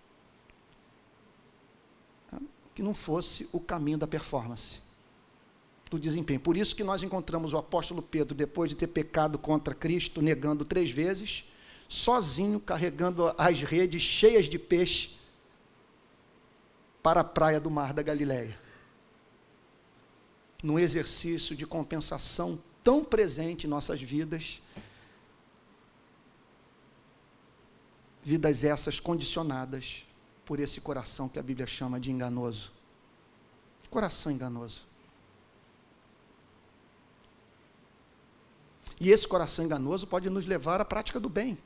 que não fosse o caminho da performance do desempenho. Por isso que nós encontramos o apóstolo Pedro, depois de ter pecado contra Cristo, negando três vezes, sozinho, carregando as redes cheias de peixe para a praia do mar da Galileia. Num exercício de compensação tão presente em nossas vidas, vidas essas condicionadas por esse coração que a Bíblia chama de enganoso. Coração enganoso. E esse coração enganoso pode nos levar à prática do bem.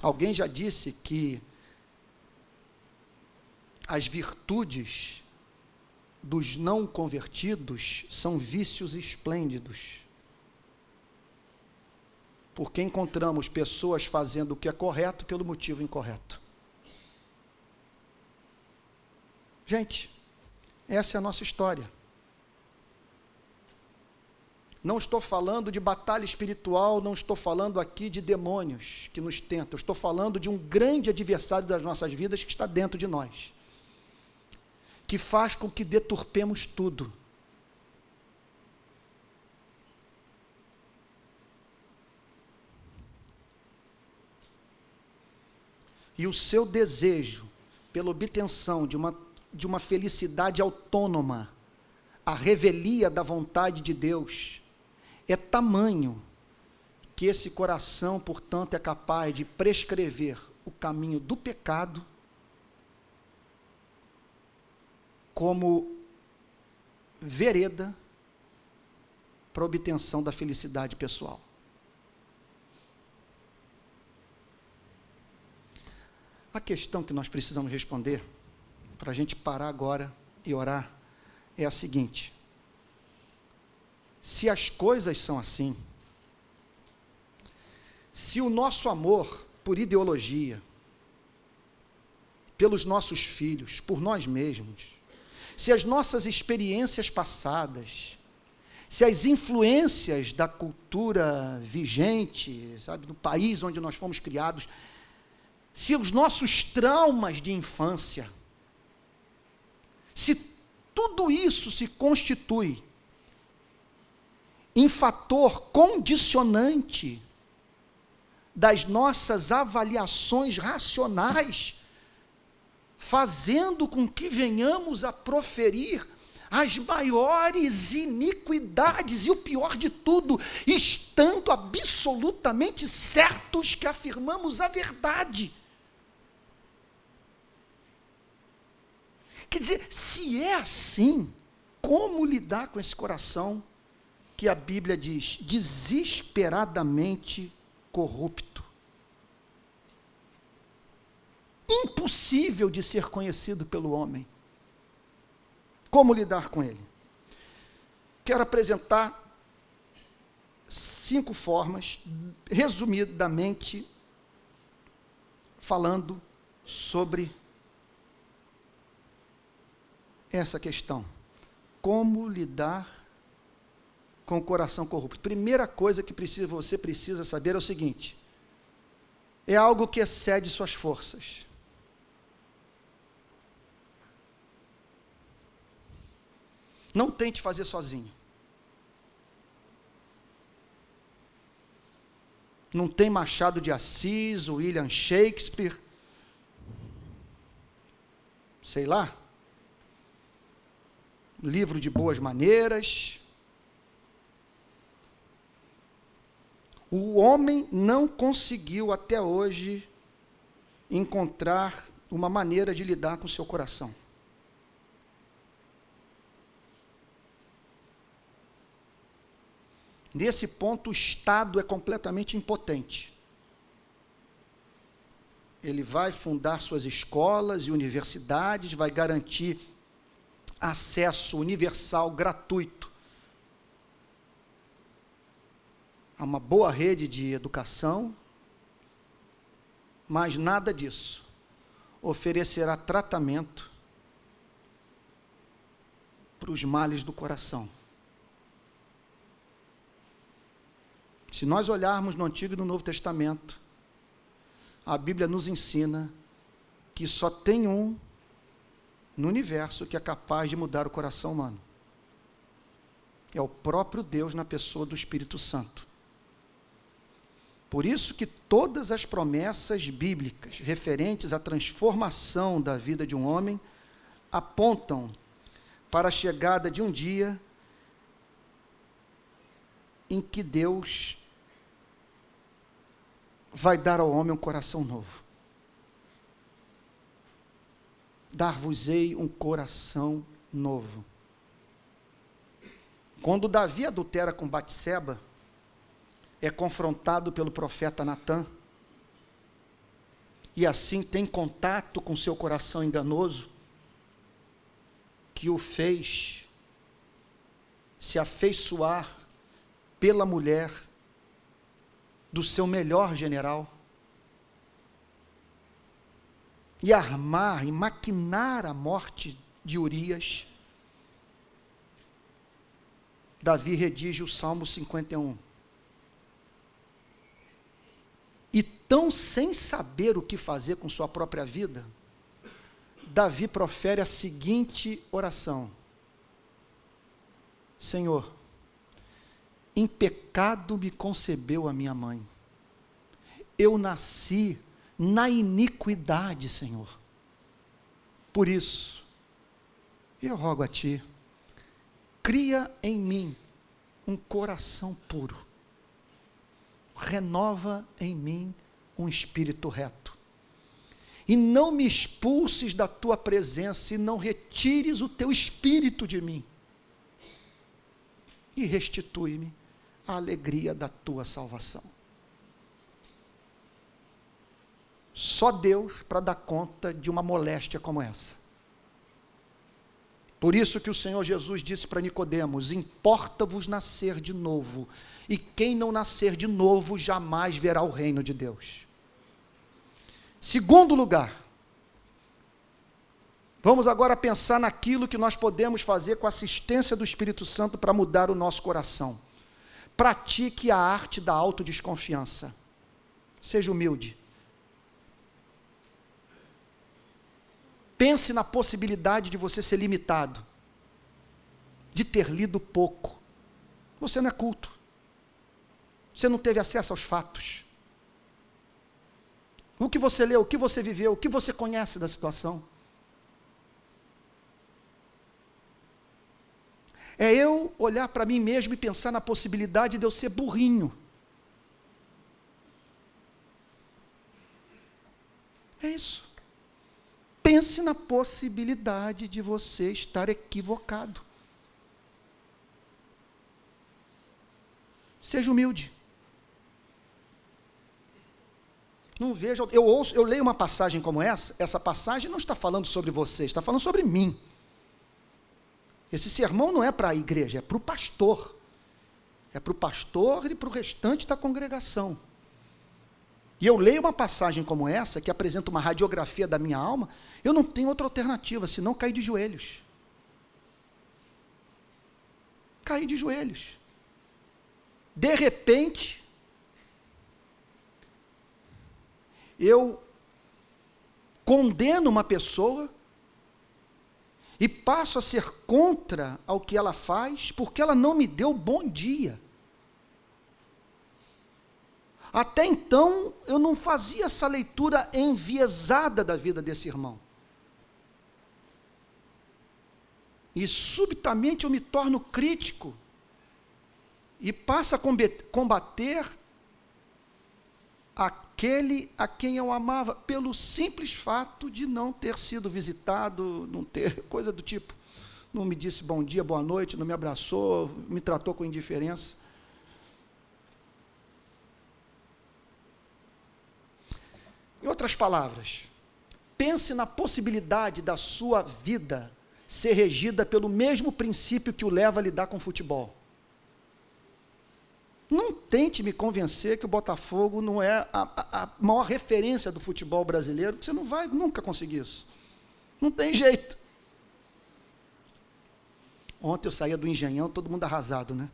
Alguém já disse que as virtudes dos não convertidos são vícios esplêndidos. Porque encontramos pessoas fazendo o que é correto pelo motivo incorreto. Gente, essa é a nossa história. Não estou falando de batalha espiritual, não estou falando aqui de demônios que nos tentam, estou falando de um grande adversário das nossas vidas que está dentro de nós, que faz com que deturpemos tudo. E o seu desejo pela obtenção de uma, de uma felicidade autônoma, a revelia da vontade de Deus, é tamanho que esse coração, portanto, é capaz de prescrever o caminho do pecado como vereda para obtenção da felicidade pessoal. A questão que nós precisamos responder, para a gente parar agora e orar, é a seguinte: se as coisas são assim, se o nosso amor por ideologia, pelos nossos filhos, por nós mesmos, se as nossas experiências passadas, se as influências da cultura vigente, sabe, no país onde nós fomos criados, se os nossos traumas de infância, se tudo isso se constitui em fator condicionante das nossas avaliações racionais, fazendo com que venhamos a proferir as maiores iniquidades e o pior de tudo, estando absolutamente certos que afirmamos a verdade. Quer dizer, se é assim, como lidar com esse coração que a Bíblia diz desesperadamente corrupto. Impossível de ser conhecido pelo homem. Como lidar com ele? Quero apresentar cinco formas, resumidamente, falando sobre essa questão. Como lidar com o coração corrupto. Primeira coisa que precisa, você precisa saber é o seguinte: é algo que excede suas forças. Não tente fazer sozinho. Não tem Machado de Assis, William Shakespeare, sei lá, livro de boas maneiras, O homem não conseguiu até hoje encontrar uma maneira de lidar com o seu coração. Nesse ponto, o Estado é completamente impotente. Ele vai fundar suas escolas e universidades, vai garantir acesso universal gratuito a uma boa rede de educação, mas nada disso oferecerá tratamento para os males do coração. Se nós olharmos no Antigo e no Novo Testamento, a Bíblia nos ensina que só tem um no universo que é capaz de mudar o coração humano. É o próprio Deus na pessoa do Espírito Santo. Por isso que todas as promessas bíblicas referentes à transformação da vida de um homem apontam para a chegada de um dia em que Deus vai dar ao homem um coração novo. Dar-vos-ei um coração novo. Quando Davi adultera com Batseba, é confrontado pelo profeta Natã, e assim tem contato com seu coração enganoso, que o fez se afeiçoar pela mulher do seu melhor general e armar e maquinar a morte de Urias, Davi redige o Salmo 51. E tão sem saber o que fazer com sua própria vida, Davi profere a seguinte oração: Senhor, em pecado me concebeu a minha mãe. Eu nasci na iniquidade, Senhor. Por isso, eu rogo a Ti, cria em mim um coração puro, renova em mim um espírito reto, e não me expulses da Tua presença, e não retires o Teu espírito de mim, e restitui-me a alegria da tua salvação. Só Deus para dar conta de uma moléstia como essa. Por isso que o Senhor Jesus disse para Nicodemos: "Importa-vos nascer de novo, e quem não nascer de novo jamais verá o reino de Deus." Segundo lugar, vamos agora pensar naquilo que nós podemos fazer com a assistência do Espírito Santo para mudar o nosso coração. Pratique a arte da autodesconfiança. Seja humilde. Pense na possibilidade de você ser limitado, de ter lido pouco. Você não é culto. Você não teve acesso aos fatos. O que você leu, o que você viveu, o que você conhece da situação. É eu olhar para mim mesmo e pensar na possibilidade de eu ser burrinho. É isso. Pense na possibilidade de você estar equivocado. Seja humilde. Não veja, eu ouço, eu leio uma passagem como essa, essa passagem não está falando sobre você, está falando sobre mim. Esse sermão não é para a igreja, é para o pastor. É para o pastor e para o restante da congregação. E eu leio uma passagem como essa, que apresenta uma radiografia da minha alma, eu não tenho outra alternativa senão cair de joelhos. Cair de joelhos. De repente, eu condeno uma pessoa e passo a ser contra ao que ela faz, porque ela não me deu bom dia. Até então, eu não fazia essa leitura enviesada da vida desse irmão. E subitamente eu me torno crítico e passo a combater aquele a quem eu amava, pelo simples fato de não ter sido visitado, não ter coisa do tipo. Não me disse bom dia, boa noite, não me abraçou, me tratou com indiferença. Em outras palavras, pense na possibilidade da sua vida ser regida pelo mesmo princípio que o leva a lidar com futebol. Não tente me convencer que o Botafogo não é a, a, maior referência do futebol brasileiro, você não vai nunca conseguir isso. Não tem jeito. Ontem eu saía do engenhão, todo mundo arrasado, né?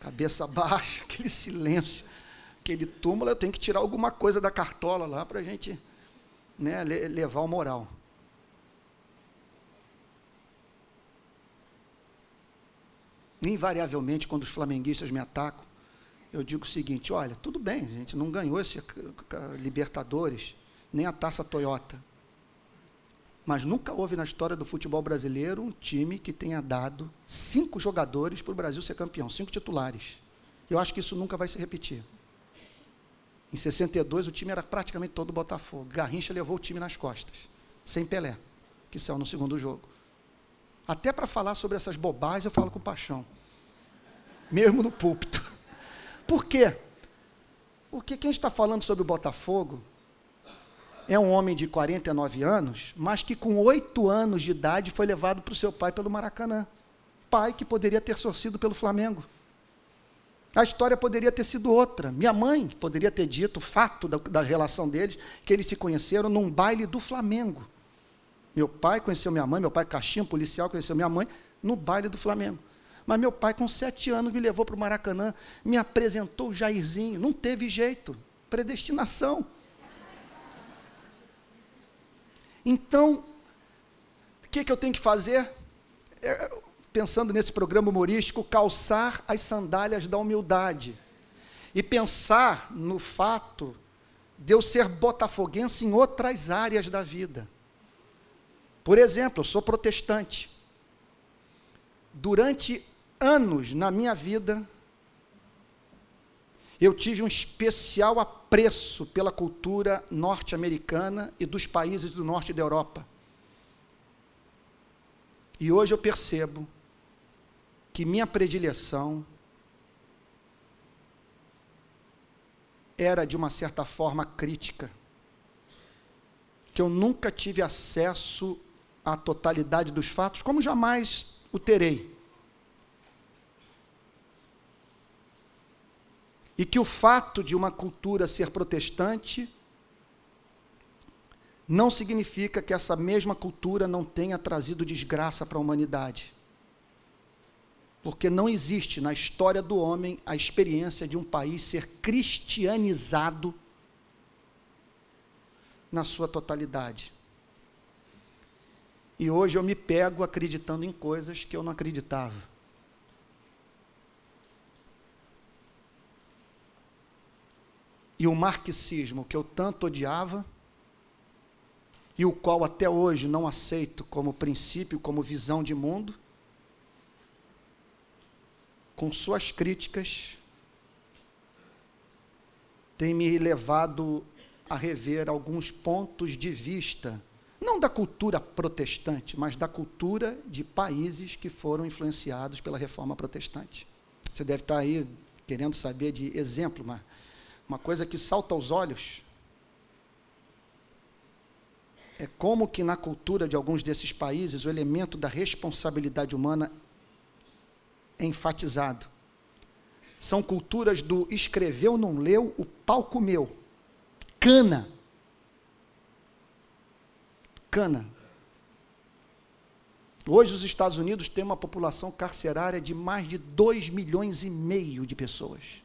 Cabeça baixa, aquele silêncio, aquele túmulo, eu tenho que tirar alguma coisa da cartola lá para a gente né, levar o moral. Invariavelmente, quando os flamenguistas me atacam, eu digo o seguinte: olha, tudo bem, a gente não ganhou esse Libertadores, nem a taça Toyota. Mas nunca houve na história do futebol brasileiro um time que tenha dado cinco jogadores para o Brasil ser campeão, cinco titulares. Eu acho que isso nunca vai se repetir. Em 62, o time era praticamente todo Botafogo. Garrincha levou o time nas costas, sem Pelé, que saiu no segundo jogo. Até para falar sobre essas bobagens, eu falo com paixão. Mesmo no púlpito. Por quê? Porque quem está falando sobre o Botafogo é um homem de 49 anos, mas que com oito anos de idade foi levado para o seu pai pelo Maracanã. Pai que poderia ter sorcido pelo Flamengo. A história poderia ter sido outra. Minha mãe poderia ter dito o fato da, da relação deles, que eles se conheceram num baile do Flamengo. Meu pai conheceu minha mãe, meu pai caixinha, policial, conheceu minha mãe no baile do Flamengo. Mas meu pai, com sete anos, me levou para o Maracanã, me apresentou o Jairzinho. Não teve jeito. Predestinação. Então, o que, que eu tenho que fazer? É, pensando nesse programa humorístico, calçar as sandálias da humildade. E pensar no fato de eu ser botafoguense em outras áreas da vida. Por exemplo, eu sou protestante. Durante anos na minha vida, eu tive um especial apreço pela cultura norte-americana e dos países do norte da Europa. E hoje eu percebo que minha predileção era, de uma certa forma, crítica. Que eu nunca tive acesso à totalidade dos fatos, como jamais o terei. E que o fato de uma cultura ser protestante não significa que essa mesma cultura não tenha trazido desgraça para a humanidade. Porque não existe na história do homem a experiência de um país ser cristianizado na sua totalidade. E hoje eu me pego acreditando em coisas que eu não acreditava. E o marxismo que eu tanto odiava e o qual até hoje não aceito como princípio, como visão de mundo, com suas críticas, tem me levado a rever alguns pontos de vista, não da cultura protestante, mas da cultura de países que foram influenciados pela reforma protestante. Você deve estar aí querendo saber de exemplo, mas uma coisa que salta aos olhos é como que na cultura de alguns desses países o elemento da responsabilidade humana é enfatizado. São culturas do escreveu, não leu, o pau comeu. Cana. Cana. Hoje os Estados Unidos têm uma população carcerária de mais de 2 milhões e meio de pessoas.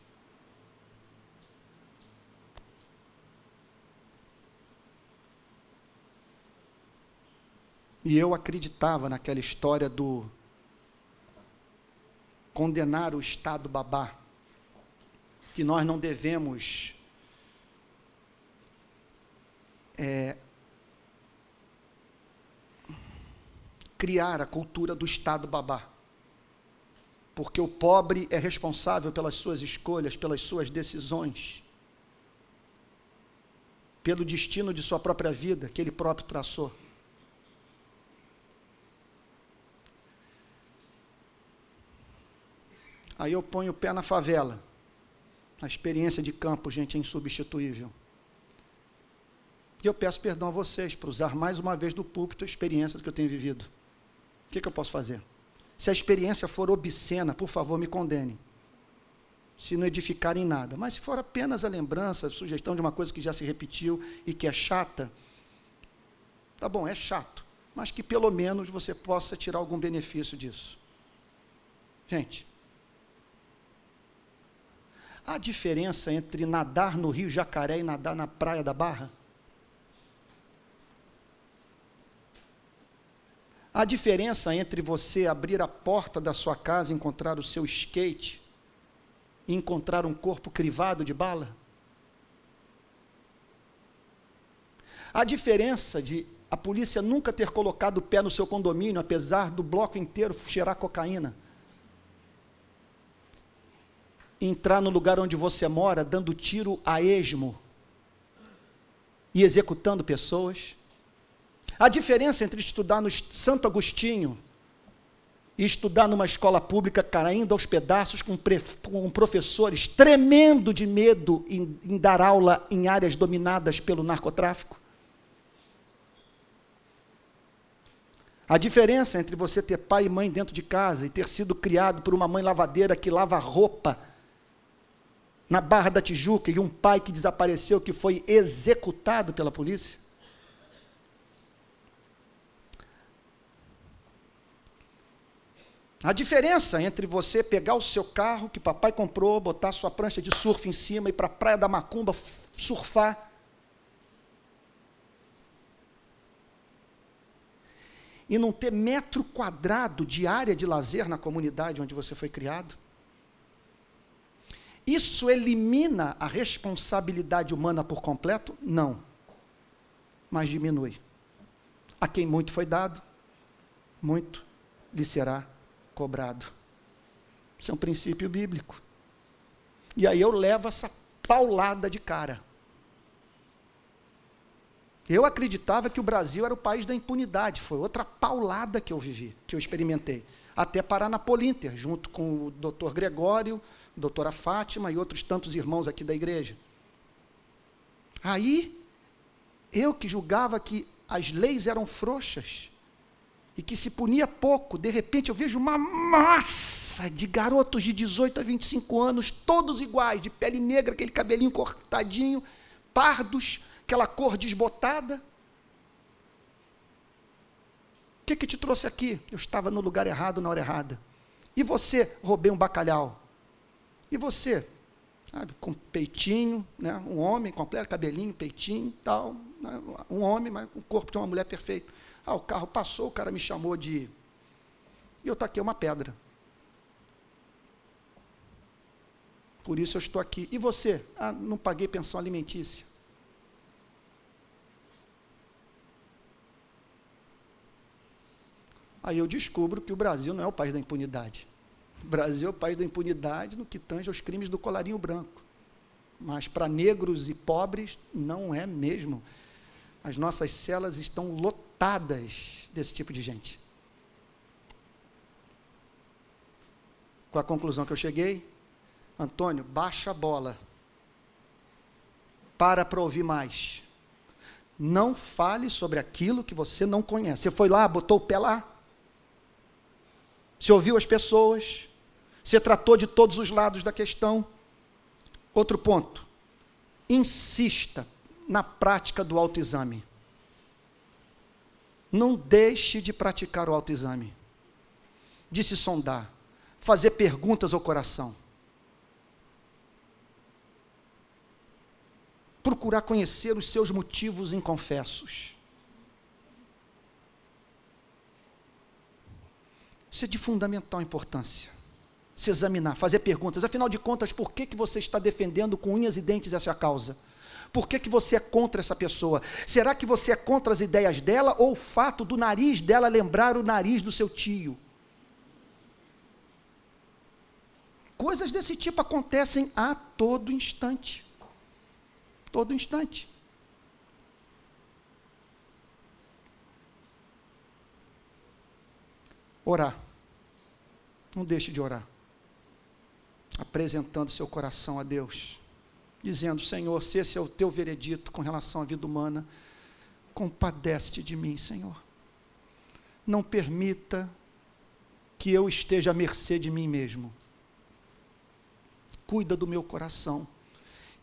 E eu acreditava naquela história do condenar o Estado babá, que nós não devemos é, criar a cultura do Estado babá. Porque o pobre é responsável pelas suas escolhas, pelas suas decisões, pelo destino de sua própria vida que ele próprio traçou. Aí eu ponho o pé na favela. A experiência de campo, gente, é insubstituível. E eu peço perdão a vocês por usar mais uma vez do púlpito a experiência que eu tenho vivido. O que, que eu posso fazer? Se a experiência for obscena, por favor, me condene. Se não edificar em nada. Mas se for apenas a lembrança, a sugestão de uma coisa que já se repetiu e que é chata, tá bom, é chato. Mas que pelo menos você possa tirar algum benefício disso. Gente, há diferença entre nadar no Rio Jacaré e nadar na Praia da Barra? A diferença entre você abrir a porta da sua casa e encontrar o seu skate e encontrar um corpo crivado de bala? A diferença de a polícia nunca ter colocado o pé no seu condomínio, apesar do bloco inteiro cheirar cocaína. Entrar no lugar onde você mora, dando tiro a esmo e executando pessoas. A diferença entre estudar no Santo Agostinho e estudar numa escola pública caindo aos pedaços com, com professores tremendo de medo em, em dar aula em áreas dominadas pelo narcotráfico. A diferença entre você ter pai e mãe dentro de casa e ter sido criado por uma mãe lavadeira que lava roupa na Barra da Tijuca e um pai que desapareceu, que foi executado pela polícia. A diferença entre você pegar o seu carro que papai comprou, botar sua prancha de surf em cima e ir para a praia da Macumba surfar. E não ter metro quadrado de área de lazer na comunidade onde você foi criado. Isso elimina a responsabilidade humana por completo? Não. Mas diminui. A quem muito foi dado, muito lhe será cobrado. Isso é um princípio bíblico. E aí eu levo essa paulada de cara. Eu acreditava que o Brasil era o país da impunidade. Foi outra paulada que eu vivi, que eu experimentei. Até parar na Polinter, junto com o doutor Gregório, doutora Fátima e outros tantos irmãos aqui da igreja. Aí, eu que julgava que as leis eram frouxas, e que se punia pouco, de repente eu vejo uma massa de garotos de 18 a 25 anos, todos iguais, de pele negra, aquele cabelinho cortadinho, pardos, aquela cor desbotada. O que, que te trouxe aqui? Eu estava no lugar errado na hora errada. E você, roubei um bacalhau. E você, sabe, com peitinho, né, um homem completo, cabelinho, peitinho, tal, né, um homem, mas com o corpo de uma mulher perfeito. Ah, o carro passou, o cara me chamou de. E eu taquei uma pedra. Por isso eu estou aqui. E você? Ah, não paguei pensão alimentícia. Aí eu descubro que o Brasil não é o país da impunidade. O Brasil é o país da impunidade no que tange aos crimes do colarinho branco. Mas para negros e pobres, não é mesmo. As nossas celas estão lotadas desse tipo de gente. Com a conclusão que eu cheguei, Antônio, baixa a bola. Para para ouvir mais. Não fale sobre aquilo que você não conhece. Você foi lá, botou o pé lá. Você ouviu as pessoas. Você tratou de todos os lados da questão. Outro ponto. Insista na prática do autoexame. Não deixe de praticar o autoexame, de se sondar, fazer perguntas ao coração. Procurar conhecer os seus motivos inconfessos. Isso é de fundamental importância. Se examinar, fazer perguntas. Afinal de contas, por que, que você está defendendo com unhas e dentes essa causa? Por que, que você é contra essa pessoa? Será que você é contra as ideias dela ou o fato do nariz dela lembrar o nariz do seu tio? Coisas desse tipo acontecem a todo instante. Todo instante. Orar. Não deixe de orar. Apresentando seu coração a Deus dizendo: Senhor, se esse é o teu veredito com relação à vida humana, compadece de mim, Senhor. Não permita que eu esteja à mercê de mim mesmo. Cuida do meu coração,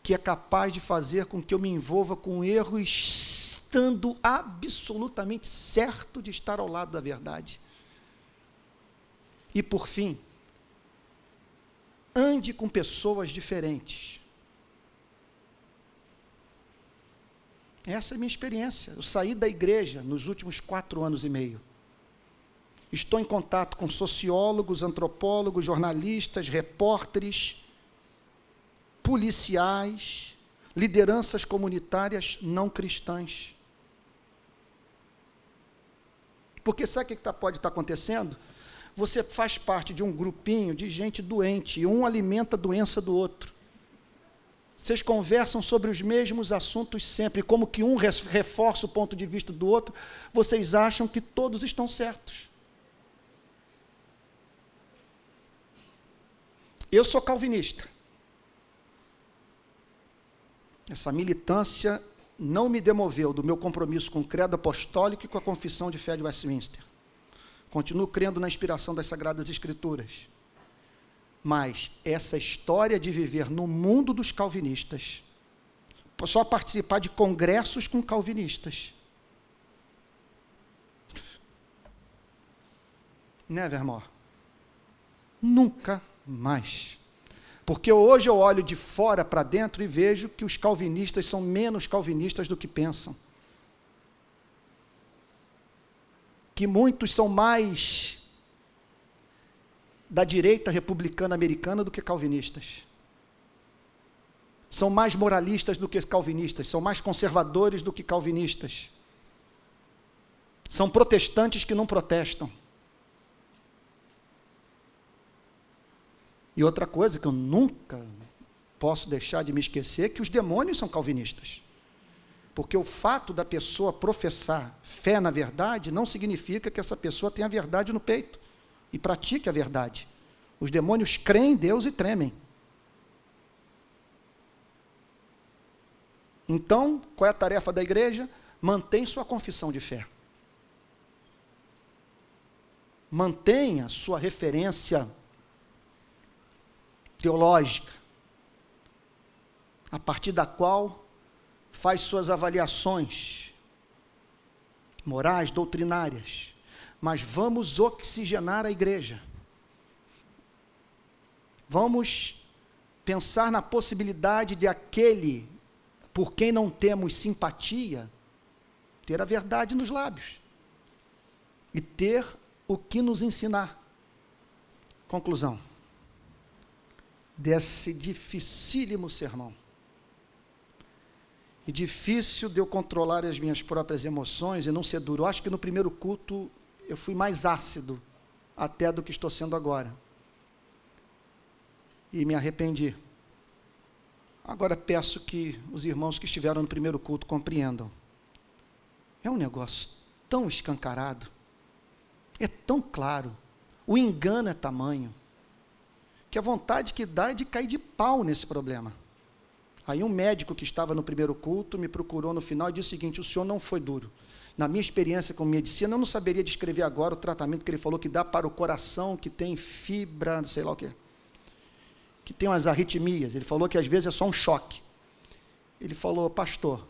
que é capaz de fazer com que eu me envolva com um erro estando absolutamente certo de estar ao lado da verdade. E por fim, ande com pessoas diferentes. Essa é a minha experiência. Eu saí da igreja nos últimos quatro anos e meio. Estou em contato com sociólogos, antropólogos, jornalistas, repórteres, policiais, lideranças comunitárias não cristãs. Porque sabe o que tá, pode estar tá acontecendo? Você faz parte de um grupinho de gente doente, e um alimenta a doença do outro. Vocês conversam sobre os mesmos assuntos sempre, como que um reforça o ponto de vista do outro, vocês acham que todos estão certos. Eu sou calvinista. Essa militância não me demoveu do meu compromisso com o credo apostólico e com a confissão de fé de Westminster. Continuo crendo na inspiração das Sagradas Escrituras. Mas essa história de viver no mundo dos calvinistas, só participar de congressos com calvinistas. Nevermore. Nunca mais. Porque hoje eu olho de fora para dentro e vejo que os calvinistas são menos calvinistas do que pensam. Que muitos são mais da direita republicana americana do que calvinistas. São mais moralistas do que calvinistas, são mais conservadores do que calvinistas. São protestantes que não protestam. E outra coisa que eu nunca posso deixar de me esquecer é que os demônios são calvinistas. Porque o fato da pessoa professar fé na verdade não significa que essa pessoa tenha a verdade no peito e pratique a verdade. Os demônios creem em Deus e tremem. Então, qual é a tarefa da igreja? Mantém sua confissão de fé. Mantenha sua referência teológica, a partir da qual faz suas avaliações morais, doutrinárias. Mas vamos oxigenar a igreja. Vamos pensar na possibilidade de aquele por quem não temos simpatia ter a verdade nos lábios e ter o que nos ensinar. Conclusão desse dificílimo sermão. E difícil de eu controlar as minhas próprias emoções e não ser duro. Eu acho que no primeiro culto eu fui mais ácido até do que estou sendo agora. E me arrependi. Agora peço que os irmãos que estiveram no primeiro culto compreendam. É um negócio tão escancarado, é tão claro, o engano é tamanho que a vontade que dá é de cair de pau nesse problema. Aí um médico que estava no primeiro culto me procurou no final e disse o seguinte: o senhor não foi duro. Na minha experiência com medicina, eu não saberia descrever agora o tratamento que ele falou que dá para o coração que tem fibra, sei lá o quê. Que tem umas arritmias. Ele falou que às vezes é só um choque. Ele falou, pastor,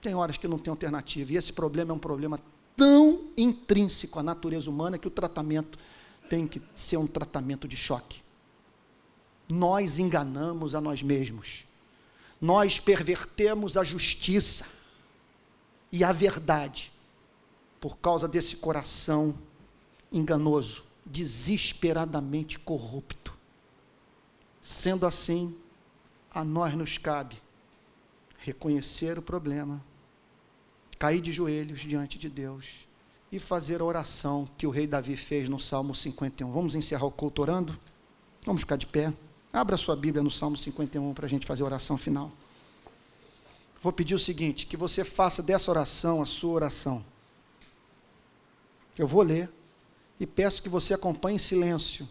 tem horas que não tem alternativa. E esse problema é um problema tão intrínseco à natureza humana que o tratamento tem que ser um tratamento de choque nós enganamos a nós mesmos. Nós pervertemos a justiça e a verdade por causa desse coração enganoso, desesperadamente corrupto. Sendo assim, a nós nos cabe reconhecer o problema, cair de joelhos diante de Deus e fazer a oração que o rei Davi fez no Salmo 51. Vamos encerrar o culto orando? Vamos ficar de pé. Abra sua Bíblia no Salmo 51 para a gente fazer a oração final. Vou pedir o seguinte: que você faça dessa oração a sua oração. Eu vou ler e peço que você acompanhe em silêncio.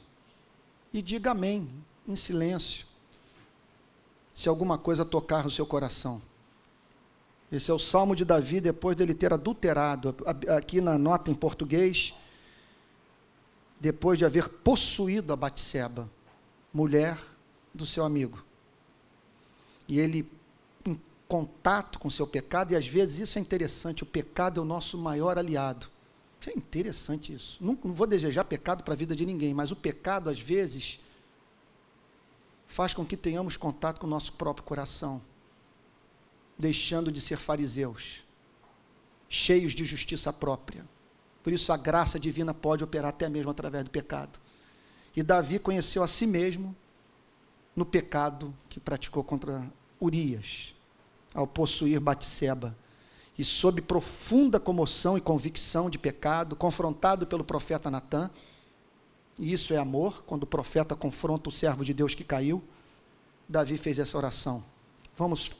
E diga amém, em silêncio. se alguma coisa tocar o seu coração. Esse é o salmo de Davi depois dele ter adulterado. Aqui na nota em português, depois de haver possuído a Batseba, mulher do seu amigo. E ele em contato com o seu pecado, e às vezes isso é interessante, o pecado é o nosso maior aliado. É interessante isso. Não, não vou desejar pecado para a vida de ninguém, mas o pecado, às vezes, faz com que tenhamos contato com o nosso próprio coração, deixando de ser fariseus, cheios de justiça própria. Por isso a graça divina pode operar até mesmo através do pecado. E Davi conheceu a si mesmo no pecado que praticou contra Urias, ao possuir Batseba. E sob profunda comoção e convicção de pecado, confrontado pelo profeta Natã, e isso é amor, quando o profeta confronta o servo de Deus que caiu. Davi fez essa oração. Vamos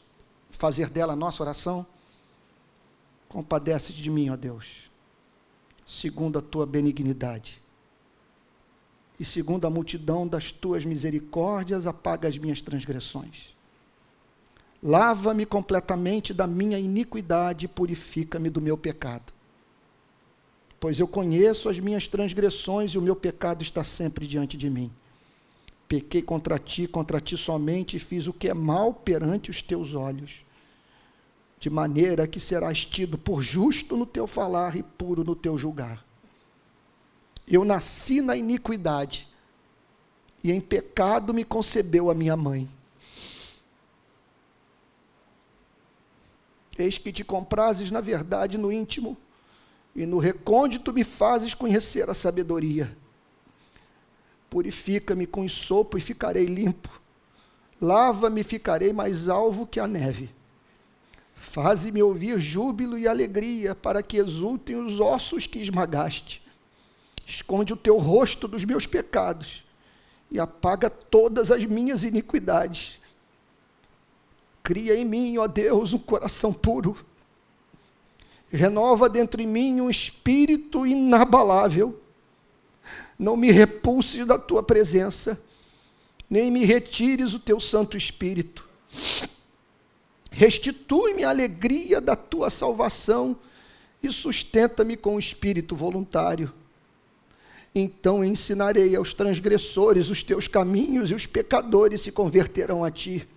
fazer dela a nossa oração? Compadece de mim, ó Deus, segundo a tua benignidade. E segundo a multidão das tuas misericórdias, apaga as minhas transgressões. Lava-me completamente da minha iniquidade e purifica-me do meu pecado pois eu conheço as minhas transgressões e o meu pecado está sempre diante de mim. Pequei contra ti, contra ti somente, e fiz o que é mal perante os teus olhos, de maneira que serás tido por justo no teu falar e puro no teu julgar. Eu nasci na iniquidade, e em pecado me concebeu a minha mãe. Eis que te comprases, na verdade, no íntimo e no recôndito me fazes conhecer a sabedoria. Purifica-me com sopo e ficarei limpo. Lava-me e ficarei mais alvo que a neve. Faze-me ouvir júbilo e alegria, para que exultem os ossos que esmagaste. Esconde o teu rosto dos meus pecados e apaga todas as minhas iniquidades. Cria em mim, ó Deus, um coração puro renova dentro de mim um espírito inabalável. Não me repulses da tua presença, nem me retires o teu Santo Espírito. Restitui-me a alegria da tua salvação e sustenta-me com o espírito voluntário. Então ensinarei aos transgressores os teus caminhos e os pecadores se converterão a ti.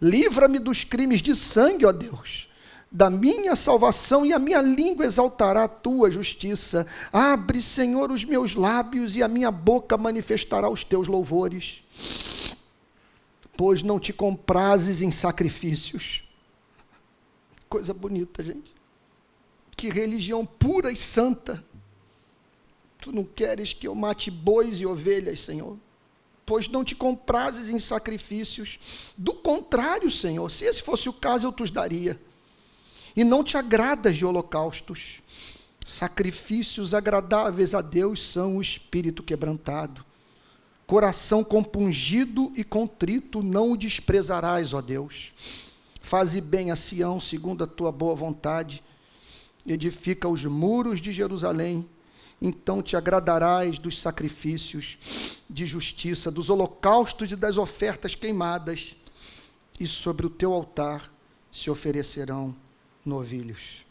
Livra-me dos crimes de sangue, ó Deus da minha salvação e a minha língua exaltará a tua justiça. Abre, Senhor, os meus lábios e a minha boca manifestará os teus louvores. Pois não te comprases em sacrifícios. Coisa bonita, gente. Que religião pura e santa. Tu não queres que eu mate bois e ovelhas, Senhor pois não te comprases em sacrifícios. Do contrário, Senhor, se esse fosse o caso, eu te daria e não te agradas de holocaustos. Sacrifícios agradáveis a Deus são o espírito quebrantado. Coração compungido e contrito não o desprezarás, ó Deus. Faze bem a Sião segundo a tua boa vontade. Edifica os muros de Jerusalém. Então te agradarás dos sacrifícios de justiça, dos holocaustos e das ofertas queimadas, e sobre o teu altar se oferecerão novilhos.